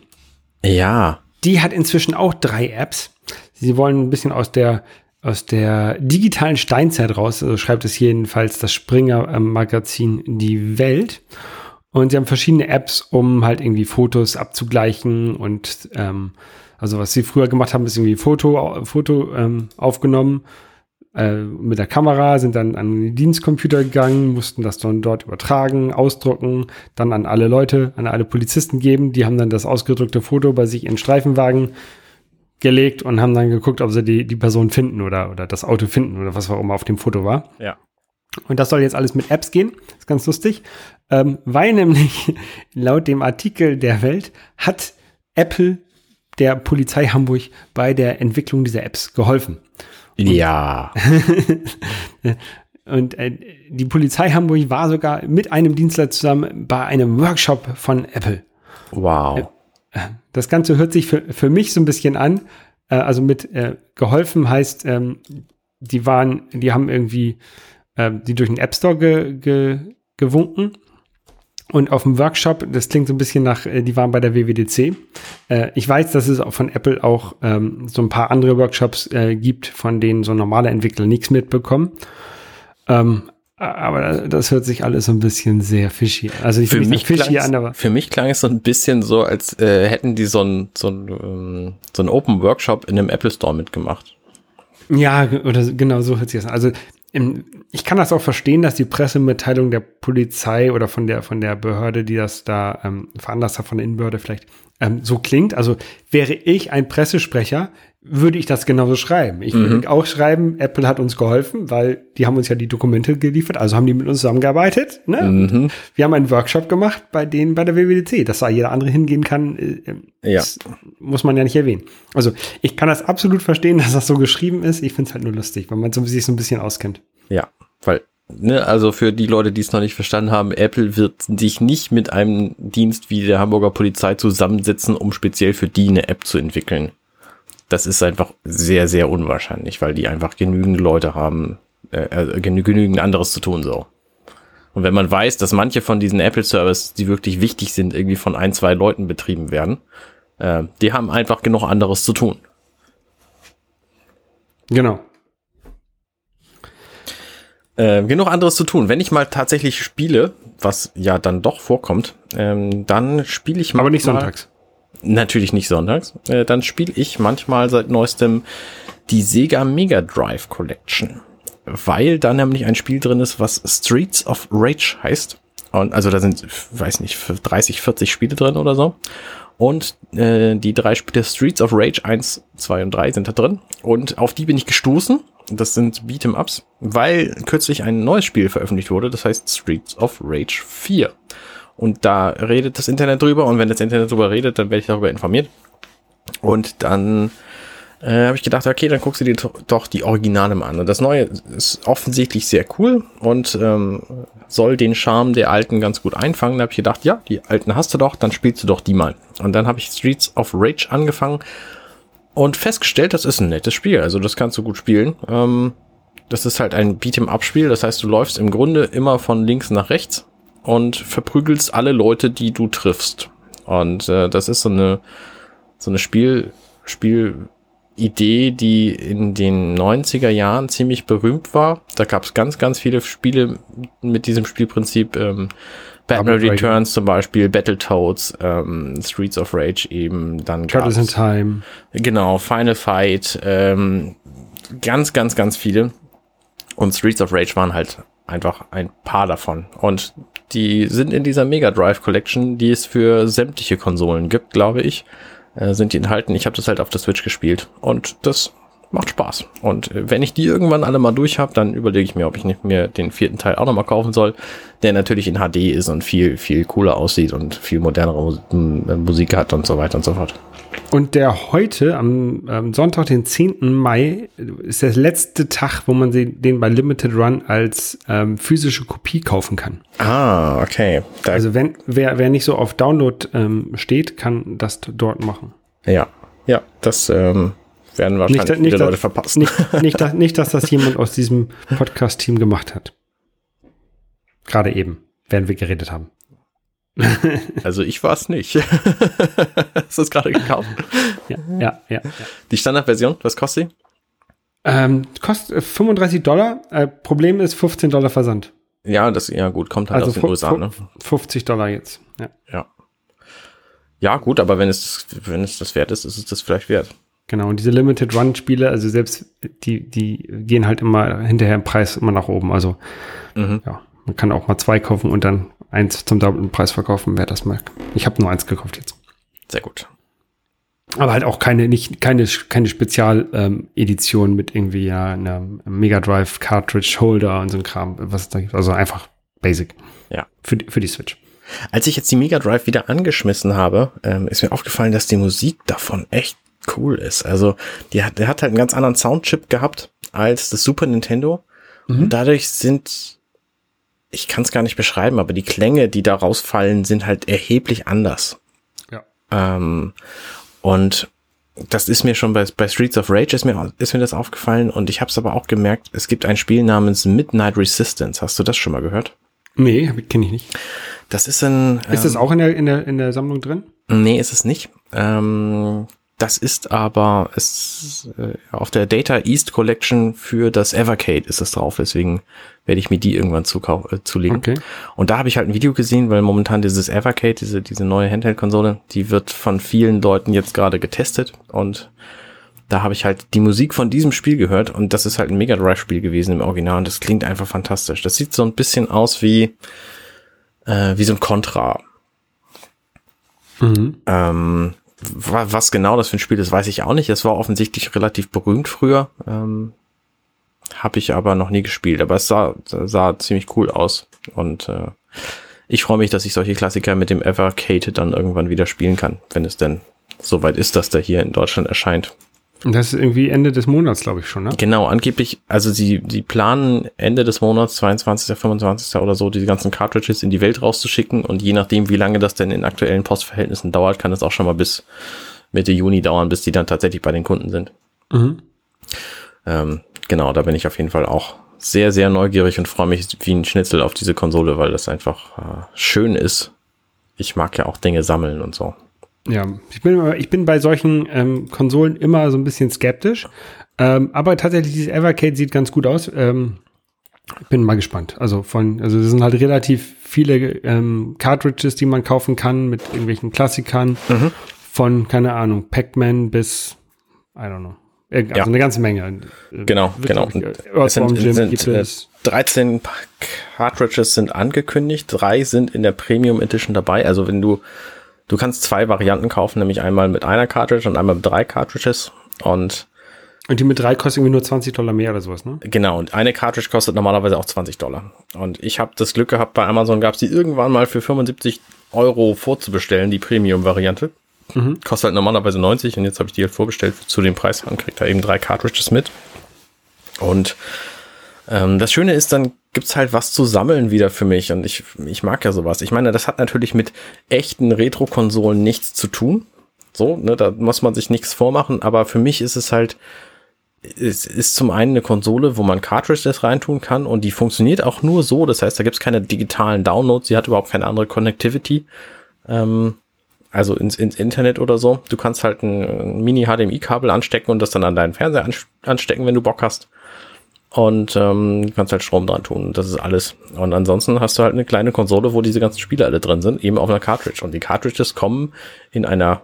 Ja, die hat inzwischen auch drei Apps. Sie wollen ein bisschen aus der aus der digitalen Steinzeit raus, also schreibt es jedenfalls das Springer-Magazin Die Welt. Und sie haben verschiedene Apps, um halt irgendwie Fotos abzugleichen und ähm, also was sie früher gemacht haben, ist irgendwie Foto, Foto ähm, aufgenommen äh, mit der Kamera, sind dann an den Dienstcomputer gegangen, mussten das dann dort übertragen, ausdrucken, dann an alle Leute, an alle Polizisten geben. Die haben dann das ausgedruckte Foto bei sich in Streifenwagen gelegt und haben dann geguckt, ob sie die, die Person finden oder, oder das Auto finden oder was auch immer auf dem Foto war. ja. Und das soll jetzt alles mit Apps gehen. ist ganz lustig. Ähm, weil nämlich laut dem Artikel der Welt hat Apple der Polizei Hamburg bei der Entwicklung dieser Apps geholfen. Ja. Und äh, die Polizei Hamburg war sogar mit einem Dienstleister zusammen bei einem Workshop von Apple. Wow. Das Ganze hört sich für, für mich so ein bisschen an. Äh, also mit äh, geholfen heißt, ähm, die waren, die haben irgendwie äh, die durch den App Store ge, ge, gewunken Und auf dem Workshop, das klingt so ein bisschen nach, äh, die waren bei der WWDC. Äh, ich weiß, dass es auch von Apple auch ähm, so ein paar andere Workshops äh, gibt, von denen so normale Entwickler nichts mitbekommen. Ähm, aber das hört sich alles so ein bisschen sehr fishy. Also ich für mich, fishy an, aber für mich klang es so ein bisschen so, als äh, hätten die so ein so ein ähm, so ein Open Workshop in einem Apple Store mitgemacht. Ja, oder genau so hört sich das an. Also ich kann das auch verstehen, dass die Pressemitteilung der Polizei oder von der von der Behörde, die das da ähm, veranlasst hat, von der Innenbehörde vielleicht ähm, so klingt. Also wäre ich ein Pressesprecher, würde ich das genauso schreiben. Ich würde mhm. auch schreiben, Apple hat uns geholfen, weil die haben uns ja die Dokumente geliefert, also haben die mit uns zusammengearbeitet. Ne? Mhm. Wir haben einen Workshop gemacht bei denen bei der WWDC, dass da jeder andere hingehen kann, äh, ja. muss man ja nicht erwähnen. Also ich kann das absolut verstehen, dass das so geschrieben ist. Ich finde es halt nur lustig, weil man sich so ein bisschen auskennt. Ja, weil Ne, also für die Leute, die es noch nicht verstanden haben, Apple wird sich nicht mit einem Dienst wie der Hamburger Polizei zusammensetzen, um speziell für die eine App zu entwickeln das ist einfach sehr, sehr unwahrscheinlich, weil die einfach genügend Leute haben, äh, äh genügend anderes zu tun so. Und wenn man weiß, dass manche von diesen Apple-Services, die wirklich wichtig sind, irgendwie von ein, zwei Leuten betrieben werden, äh, die haben einfach genug anderes zu tun. Genau. Äh, genug anderes zu tun. Wenn ich mal tatsächlich spiele, was ja dann doch vorkommt, ähm, dann spiele ich mal. Aber nicht sonntags. Natürlich nicht sonntags. Äh, dann spiele ich manchmal seit neuestem die Sega Mega Drive Collection. Weil da nämlich ein Spiel drin ist, was Streets of Rage heißt. Und also da sind, weiß nicht, 30, 40 Spiele drin oder so. Und äh, die drei Spiele Streets of Rage 1, 2 und 3 sind da drin. Und auf die bin ich gestoßen. Das sind Beat'em Ups, weil kürzlich ein neues Spiel veröffentlicht wurde, das heißt Streets of Rage 4. Und da redet das Internet drüber und wenn das Internet drüber redet, dann werde ich darüber informiert. Und dann äh, habe ich gedacht, okay, dann guckst du dir doch die Originale mal an. Und das Neue ist offensichtlich sehr cool und ähm, soll den Charme der alten ganz gut einfangen. Da habe ich gedacht, ja, die alten hast du doch, dann spielst du doch die mal. Und dann habe ich Streets of Rage angefangen und festgestellt, das ist ein nettes Spiel. Also das kannst du gut spielen. Ähm, das ist halt ein Beat'em-up-Spiel. Das heißt, du läufst im Grunde immer von links nach rechts und verprügelst alle Leute, die du triffst. Und äh, das ist so eine so eine Spiel Spielidee, die in den 90er Jahren ziemlich berühmt war. Da gab es ganz, ganz viele Spiele mit diesem Spielprinzip. Ähm, Batman Returns zum Beispiel, Battletoads, ähm, Streets of Rage eben, dann Turtles in Time. Genau, Final Fight, ähm, ganz, ganz, ganz viele. Und Streets of Rage waren halt einfach ein paar davon. Und die sind in dieser Mega Drive Collection, die es für sämtliche Konsolen gibt, glaube ich, äh, sind die enthalten. Ich habe das halt auf der Switch gespielt und das macht Spaß. Und äh, wenn ich die irgendwann alle mal durch habe, dann überlege ich mir, ob ich nicht mehr den vierten Teil auch nochmal kaufen soll, der natürlich in HD ist und viel, viel cooler aussieht und viel modernere Musik hat und so weiter und so fort. Und der heute, am, am, Sonntag, den 10. Mai, ist der letzte Tag, wo man den bei Limited Run als ähm, physische Kopie kaufen kann. Ah, okay. Da also wenn wer, wer nicht so auf Download ähm, steht, kann das dort machen. Ja, ja, das ähm, werden wahrscheinlich nicht, viele nicht, Leute verpassen. Nicht, nicht, dass, nicht, dass das jemand aus diesem Podcast-Team gemacht hat. Gerade eben, während wir geredet haben. also ich war es nicht. Hast du es gerade gekauft? Ja, ja, ja, ja. Die Standardversion, was kostet sie? Ähm, kostet 35 Dollar. Äh, Problem ist 15 Dollar Versand. Ja, das ja gut, kommt halt also aus den USA, ne? 50 Dollar jetzt. Ja. ja. Ja, gut, aber wenn es, wenn es das wert ist, ist es das vielleicht wert. Genau, und diese Limited Run Spiele, also selbst die, die gehen halt immer hinterher im Preis immer nach oben. Also, mhm. ja, man kann auch mal zwei kaufen und dann eins zum doppelten Preis verkaufen, wer das mag. Ich habe nur eins gekauft jetzt. Sehr gut. Aber halt auch keine, nicht, keine, keine Spezialedition ähm, mit irgendwie ja einer Mega Drive Cartridge Holder und so ein Kram, was da gibt. Also einfach basic. Ja. Für, für die Switch. Als ich jetzt die Mega Drive wieder angeschmissen habe, ähm, ist mir aufgefallen, dass die Musik davon echt cool ist. Also, die hat, der hat halt einen ganz anderen Soundchip gehabt als das Super Nintendo. Mhm. Und dadurch sind ich kann es gar nicht beschreiben, aber die Klänge, die da rausfallen, sind halt erheblich anders. Ja. Ähm, und das ist mir schon bei, bei Streets of Rage ist mir, ist mir das aufgefallen und ich habe es aber auch gemerkt, es gibt ein Spiel namens Midnight Resistance. Hast du das schon mal gehört? Nee, kenne ich nicht. Das ist ein. Ist das ähm, auch in der, in der, in der Sammlung drin? Nee, ist es nicht. Ähm, das ist aber es, äh, auf der Data East Collection für das Evercade ist es drauf, deswegen werde ich mir die irgendwann äh, zulegen. Okay. Und da habe ich halt ein Video gesehen, weil momentan dieses Evercade, diese, diese neue Handheld-Konsole, die wird von vielen Leuten jetzt gerade getestet und da habe ich halt die Musik von diesem Spiel gehört und das ist halt ein Mega Drive-Spiel gewesen im Original und das klingt einfach fantastisch. Das sieht so ein bisschen aus wie, äh, wie so ein Contra. Mhm. Ähm, was genau das für ein Spiel ist, weiß ich auch nicht. Es war offensichtlich relativ berühmt früher. Ähm, Habe ich aber noch nie gespielt. Aber es sah, sah ziemlich cool aus. Und äh, ich freue mich, dass ich solche Klassiker mit dem Evercade dann irgendwann wieder spielen kann, wenn es denn soweit ist, dass der hier in Deutschland erscheint. Und das ist irgendwie Ende des Monats, glaube ich schon, ne? Genau, angeblich, also sie, sie planen Ende des Monats, 22., 25. oder so, diese ganzen Cartridges in die Welt rauszuschicken und je nachdem, wie lange das denn in aktuellen Postverhältnissen dauert, kann es auch schon mal bis Mitte Juni dauern, bis die dann tatsächlich bei den Kunden sind. Mhm. Ähm, genau, da bin ich auf jeden Fall auch sehr, sehr neugierig und freue mich wie ein Schnitzel auf diese Konsole, weil das einfach äh, schön ist. Ich mag ja auch Dinge sammeln und so. Ja, ich bin, ich bin bei solchen ähm, Konsolen immer so ein bisschen skeptisch. Ähm, aber tatsächlich, dieses Evercade sieht ganz gut aus. Ähm, ich bin mal gespannt. Also von, also es sind halt relativ viele ähm, Cartridges, die man kaufen kann mit irgendwelchen Klassikern. Von, keine Ahnung, Pac-Man bis, I don't know. Irgend- Also Ja. eine ganze Menge. Äh, Genau, wird, genau. Und Earthworm es sind, Jim sind äh, es. 13 Pa- Cartridges sind angekündigt, drei sind in der Premium Edition dabei. Also wenn du, du kannst zwei Varianten kaufen, nämlich einmal mit einer Cartridge und einmal mit drei Cartridges. Und Und die mit drei kosten irgendwie nur 20 Dollar mehr oder sowas, ne? genau, und eine Cartridge kostet normalerweise auch 20 Dollar. Und ich habe das Glück gehabt, bei Amazon gab es die irgendwann mal für 75 Euro vorzubestellen, die Premium-Variante. Kostet halt normalerweise 90 und jetzt habe ich die halt vorbestellt zu dem Preis und kriegt da eben drei Cartridges mit. Und ähm, das Schöne ist, dann gibt's halt was zu sammeln wieder für mich und ich, ich mag ja sowas. Ich meine, das hat natürlich mit echten Retro-Konsolen nichts zu tun. So, ne, da muss man sich nichts vormachen, aber für mich ist es halt, es ist zum einen eine Konsole, wo man Cartridges reintun kann und die funktioniert auch nur so. Das heißt, da gibt's keine digitalen Downloads, sie hat überhaupt keine andere Connectivity. Ähm, also ins, ins Internet oder so. Du kannst halt ein, Mini-HDMI-Kabel anstecken und das dann an deinen Fernseher anstecken, wenn du Bock hast. Und ähm, du kannst halt Strom dran tun. Das ist alles. Und ansonsten hast du halt eine kleine Konsole, wo diese ganzen Spiele alle drin sind, eben auf einer Cartridge. Und die Cartridges kommen in einer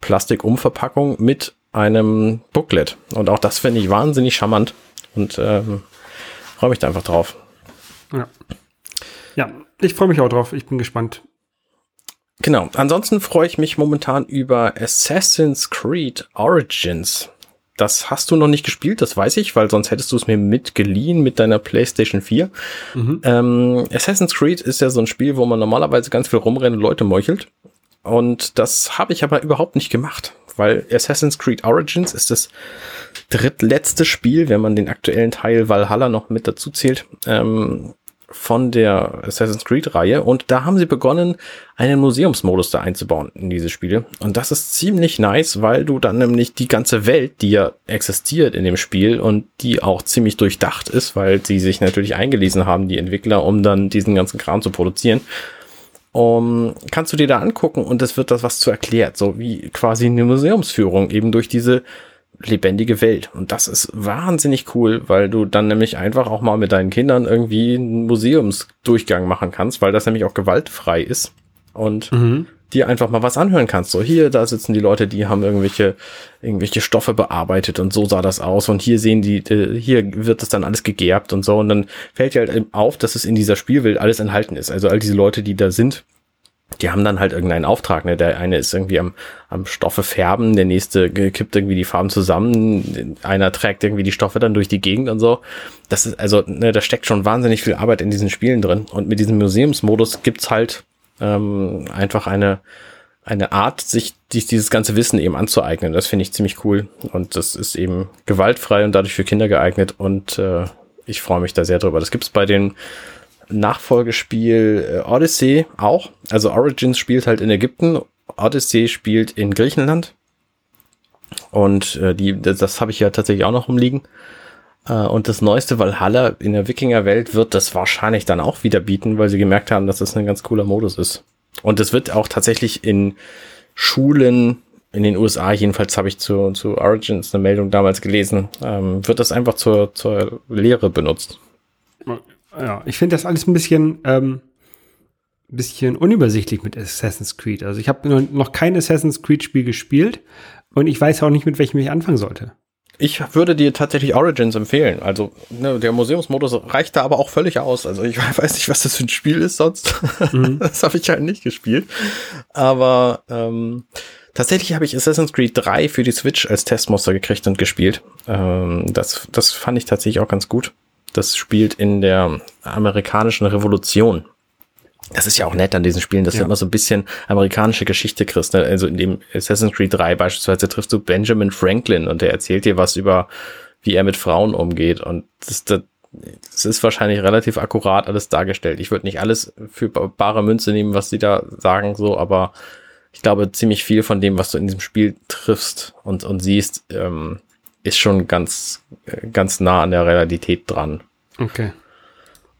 Plastikumverpackung mit einem Booklet. Und auch das finde ich wahnsinnig charmant. Und ähm, freue mich da einfach drauf. Ja. Ja, ich freue mich auch drauf. Ich bin gespannt. Genau. Ansonsten freue ich mich momentan über Assassin's Creed Origins. Das hast du noch nicht gespielt, das weiß ich, weil sonst hättest du es mir mitgeliehen mit deiner PlayStation 4. Ähm, Assassin's Creed ist ja so ein Spiel, wo man normalerweise ganz viel rumrennt und Leute meuchelt. Und das habe ich aber überhaupt nicht gemacht, weil Assassin's Creed Origins ist das drittletzte Spiel, wenn man den aktuellen Teil Valhalla noch mit dazu zählt, ähm, von der Assassin's Creed-Reihe. Und da haben sie begonnen, einen Museumsmodus da einzubauen in diese Spiele. Und das ist ziemlich nice, weil du dann nämlich die ganze Welt, die ja existiert in dem Spiel und die auch ziemlich durchdacht ist, weil sie sich natürlich eingelesen haben, die Entwickler, um dann diesen ganzen Kram zu produzieren, um, kannst du dir da angucken und es wird das was zu erklärt, so wie quasi eine Museumsführung eben durch diese lebendige Welt. Und das ist wahnsinnig cool, weil du dann nämlich einfach auch mal mit deinen Kindern irgendwie einen Museumsdurchgang machen kannst, weil das nämlich auch gewaltfrei ist und dir einfach mal was anhören kannst. So hier, da sitzen die Leute, die haben irgendwelche irgendwelche Stoffe bearbeitet und so sah das aus und hier sehen die, äh, hier wird das dann alles gegerbt und so und dann fällt dir halt auf, dass es in dieser Spielwelt alles enthalten ist. Also all diese Leute, die da sind, die haben dann halt irgendeinen Auftrag. Ne? Der eine ist irgendwie am, am Stoffe färben, der nächste kippt irgendwie die Farben zusammen, einer trägt irgendwie die Stoffe dann durch die Gegend und so. Das ist also, ne, da steckt schon wahnsinnig viel Arbeit in diesen Spielen drin. Und mit diesem Museumsmodus gibt's halt ähm, einfach eine eine Art, sich sich dieses ganze Wissen eben anzueignen. Das finde ich ziemlich cool. Und das ist eben gewaltfrei und dadurch für Kinder geeignet. Und äh, ich freue mich da sehr drüber. Das gibt's bei den Nachfolgespiel äh, Odyssey auch. Also Origins spielt halt in Ägypten, Odyssey spielt in Griechenland. Und äh, die, das, das habe ich ja tatsächlich auch noch rumliegen. Äh, und das neueste Valhalla in der Wikinger-Welt wird das wahrscheinlich dann auch wieder bieten, weil sie gemerkt haben, dass das ein ganz cooler Modus ist. Und es wird auch tatsächlich in Schulen in den USA, jedenfalls habe ich zu, zu Origins eine Meldung damals gelesen, ähm, wird das einfach zur, zur Lehre benutzt. Ja, ich finde das alles ein bisschen, ähm, bisschen unübersichtlich mit Assassin's Creed. Also ich habe noch kein Assassin's Creed Spiel gespielt und ich weiß auch nicht, mit welchem ich anfangen sollte. Ich würde dir tatsächlich Origins empfehlen. Also ne, der Museumsmodus reicht da aber auch völlig aus. Also ich weiß nicht, was das für ein Spiel ist sonst. Mhm. das habe ich halt nicht gespielt. Aber ähm, tatsächlich habe ich Assassin's Creed 3 für die Switch als Testmuster gekriegt und gespielt. Ähm, das, das fand ich tatsächlich auch ganz gut. Das spielt in der amerikanischen Revolution das ist ja auch nett an diesen Spielen, dass ja. du immer so ein bisschen amerikanische Geschichte kriegst. Ne? Also in dem Assassin's Creed 3 beispielsweise triffst du Benjamin Franklin und der erzählt dir was über, wie er mit Frauen umgeht. Und das, das, das ist wahrscheinlich relativ akkurat alles dargestellt. Ich würde nicht alles für bare Münze nehmen, was sie da sagen, so, aber ich glaube, ziemlich viel von dem, was du in diesem Spiel triffst und, und siehst, ähm, ist schon ganz, ganz nah an der Realität dran. Okay.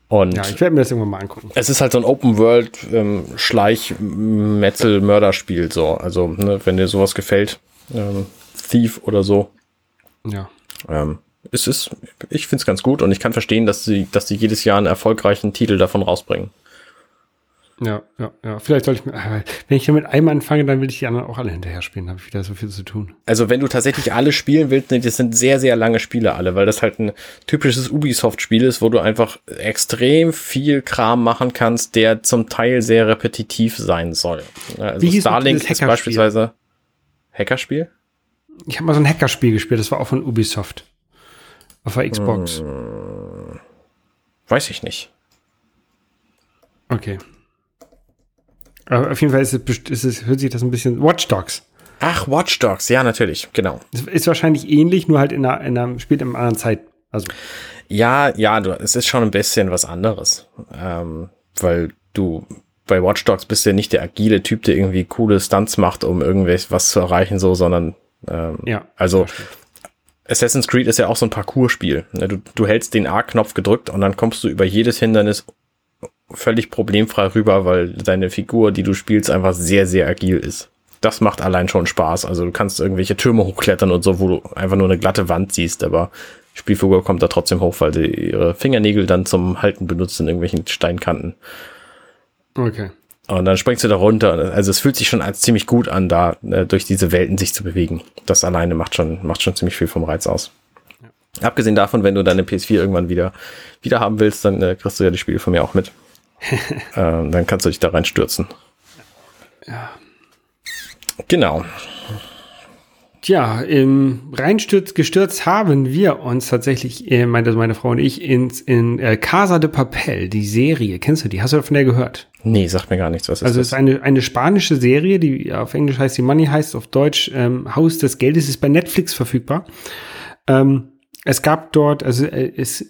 Und ja, ich werde mir das irgendwann mal angucken. Es ist halt so ein Open World ähm, Schleich Metzel Mörderspiel so. Also, ne, wenn dir sowas gefällt, ähm, Thief oder so. Ja. Ähm, es ist, ich finde es ganz gut und ich kann verstehen, dass sie, dass sie jedes Jahr einen erfolgreichen Titel davon rausbringen. Ja, ja, ja. Vielleicht sollte ich mir, äh, wenn ich damit einmal anfange, dann will ich die anderen auch alle hinterher spielen. Da habe ich wieder so viel zu tun. Also wenn du tatsächlich alle spielen willst, das sind sehr, sehr lange Spiele alle, weil das halt ein typisches Ubisoft-Spiel ist, wo du einfach extrem viel Kram machen kannst, der zum Teil sehr repetitiv sein soll. Also Wie Starlink ist beispielsweise Hackerspiel? Ich habe mal so ein Hackerspiel gespielt, das war auch von Ubisoft. Auf der Xbox. Hm, weiß ich nicht. Okay. Aber auf jeden Fall ist es, ist es, hört sich das ein bisschen Watch Dogs. Ach, Watch Dogs, ja, natürlich, genau. Es ist wahrscheinlich ähnlich, nur halt in einer, in einer spielt in einer anderen Zeit. Also. Ja, ja, du, es ist schon ein bisschen was anderes. Ähm, weil du bei Watch Dogs bist ja nicht der agile Typ, der irgendwie coole Stunts macht, um irgendwas was zu erreichen, so, sondern ähm, ja, also Assassin's Creed ist ja auch so ein Parcours-Spiel. Ne, du, du hältst den A-Knopf gedrückt und dann kommst du über jedes Hindernis völlig problemfrei rüber, weil deine Figur, die du spielst, einfach sehr, sehr agil ist. Das macht allein schon Spaß. Also du kannst irgendwelche Türme hochklettern und so, wo du einfach nur eine glatte Wand siehst, aber Spielfigur kommt da trotzdem hoch, weil sie ihre Fingernägel dann zum Halten benutzt in irgendwelchen Steinkanten. Okay. Und dann springst du da runter. Also es fühlt sich schon als ziemlich gut an, da äh, durch diese Welten sich zu bewegen. Das alleine macht schon, macht schon ziemlich viel vom Reiz aus. Ja. Abgesehen davon, wenn du deine PS4 irgendwann wieder, wieder haben willst, dann äh, kriegst du ja die Spiele von mir auch mit. ähm, dann kannst du dich da reinstürzen. Ja. Genau. Tja, im Reinstürz gestürzt haben wir uns tatsächlich, äh, meine, meine Frau und ich, ins, in äh, Casa de Papel, die Serie. Kennst du die? Hast du von der gehört? Nee, sagt mir gar nichts. Was ist also es ist eine, eine spanische Serie, die auf Englisch heißt die Money heißt, auf Deutsch ähm, Haus des Geldes, ist bei Netflix verfügbar. Ähm, es gab dort, also äh, es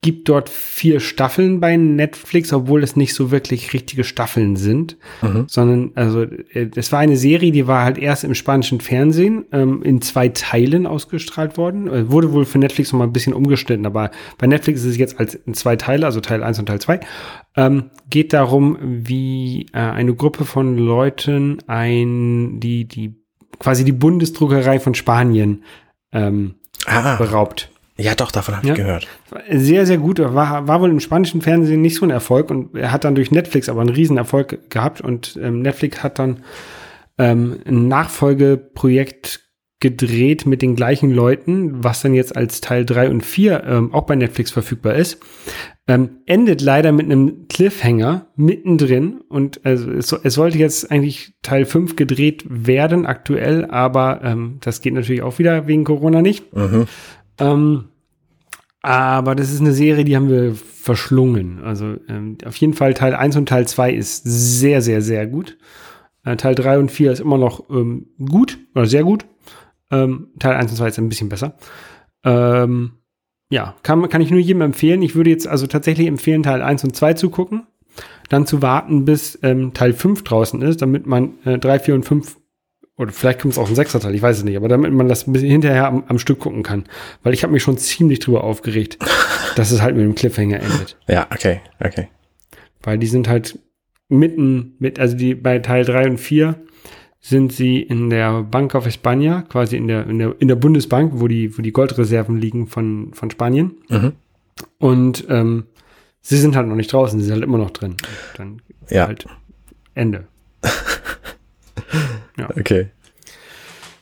gibt dort vier Staffeln bei Netflix, obwohl es nicht so wirklich richtige Staffeln sind, mhm. sondern also äh, es war eine Serie, die war halt erst im spanischen Fernsehen ähm, in zwei Teilen ausgestrahlt worden, äh, wurde wohl für Netflix noch mal ein bisschen umgeschnitten, aber bei Netflix ist es jetzt als in zwei Teile, also Teil 1 und Teil 2, ähm, geht darum, wie äh, eine Gruppe von Leuten ein die die quasi die Bundesdruckerei von Spanien ähm, ah. beraubt. Ja, doch, davon habe ich gehört. Sehr, sehr gut. War, war wohl im spanischen Fernsehen nicht so ein Erfolg und er hat dann durch Netflix aber einen Riesenerfolg gehabt und ähm, Netflix hat dann ähm, ein Nachfolgeprojekt gedreht mit den gleichen Leuten, was dann jetzt als Teil 3 und 4 ähm, auch bei Netflix verfügbar ist. Ähm, endet leider mit einem Cliffhanger mittendrin und also es, es, sollte jetzt eigentlich Teil 5 gedreht werden aktuell, aber ähm, das geht natürlich auch wieder wegen Corona nicht. Mhm. Ähm, aber das ist eine Serie, die haben wir verschlungen. Also ähm, auf jeden Fall Teil 1 und Teil 2 ist sehr, sehr, sehr gut. Äh, Teil 3 und 4 ist immer noch ähm, gut oder sehr gut. Ähm, Teil 1 und 2 ist ein bisschen besser. Ähm, ja, kann, kann ich nur jedem empfehlen. Ich würde jetzt also tatsächlich empfehlen, Teil 1 und 2 zu gucken. Dann zu warten, bis ähm, Teil 5 draußen ist, damit man äh, 3, 4 und 5 Oder vielleicht kommt es auch ein Sechserteil, ich weiß es nicht, aber damit man das ein bisschen hinterher am, am Stück gucken kann. Weil ich habe mich schon ziemlich drüber aufgeregt, dass es halt mit dem Cliffhanger endet. Ja, okay, okay. Weil die sind halt mitten mit, also die bei Teil 3 und 4 sind sie in der Bank of España, quasi in der, in der, in der Bundesbank, wo die, wo die Goldreserven liegen von, von Spanien. Mhm. Und ähm, sie sind halt noch nicht draußen, sie sind halt immer noch drin. Und dann Ja. halt Ende. Okay.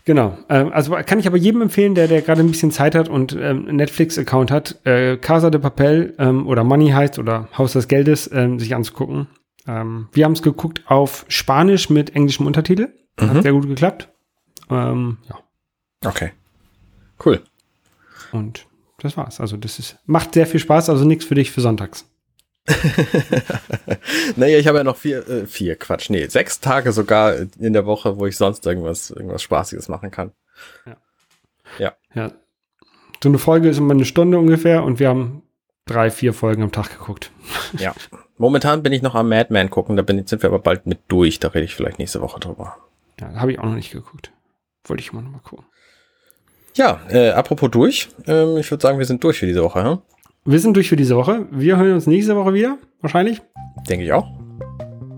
Genau. Ähm, also kann ich aber jedem empfehlen, der, der gerade ein bisschen Zeit hat und ähm, einen Netflix-Account hat, äh, Casa de Papel ähm, oder Money heißt oder Haus des Geldes, ähm, sich anzugucken. Ähm, wir haben es geguckt auf Spanisch mit englischem Untertitel. Mhm. Hat sehr gut geklappt. Ähm, ja. Okay. Cool. Und das war's. Also das ist, macht sehr viel Spaß, also nichts für dich für sonntags. naja, ich habe ja noch vier, äh, vier, Quatsch, nee, sechs Tage sogar in der Woche, wo ich sonst irgendwas, irgendwas Spaßiges machen kann. Ja. So eine Folge ist immer eine Stunde ungefähr und wir haben drei, vier Folgen am Tag geguckt. Ja. Momentan bin ich noch am Madman gucken, da bin, sind wir aber bald mit durch, da rede ich vielleicht nächste Woche drüber. Ja, habe ich auch noch nicht geguckt. Wollte ich mal noch mal gucken. Ja, äh, apropos durch, ähm, ich würde sagen, wir sind durch für diese Woche, hm? Wir sind durch für diese Woche. Wir hören uns nächste Woche wieder, wahrscheinlich. denke ich auch.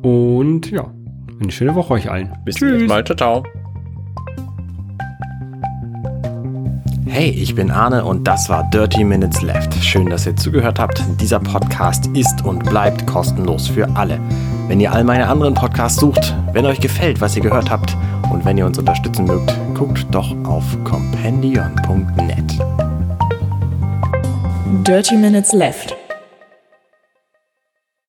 Und ja, eine schöne Woche euch allen. Bis zum nächsten Mal, ciao, ciao. Hey, ich bin Arne und das war Dirty Minutes Left. Schön, dass ihr zugehört habt. Dieser Podcast ist und bleibt kostenlos für alle. Wenn ihr all meine anderen Podcasts sucht, wenn euch gefällt, was ihr gehört habt und wenn ihr uns unterstützen mögt, guckt doch auf compendion.net. Dirty Minutes Left.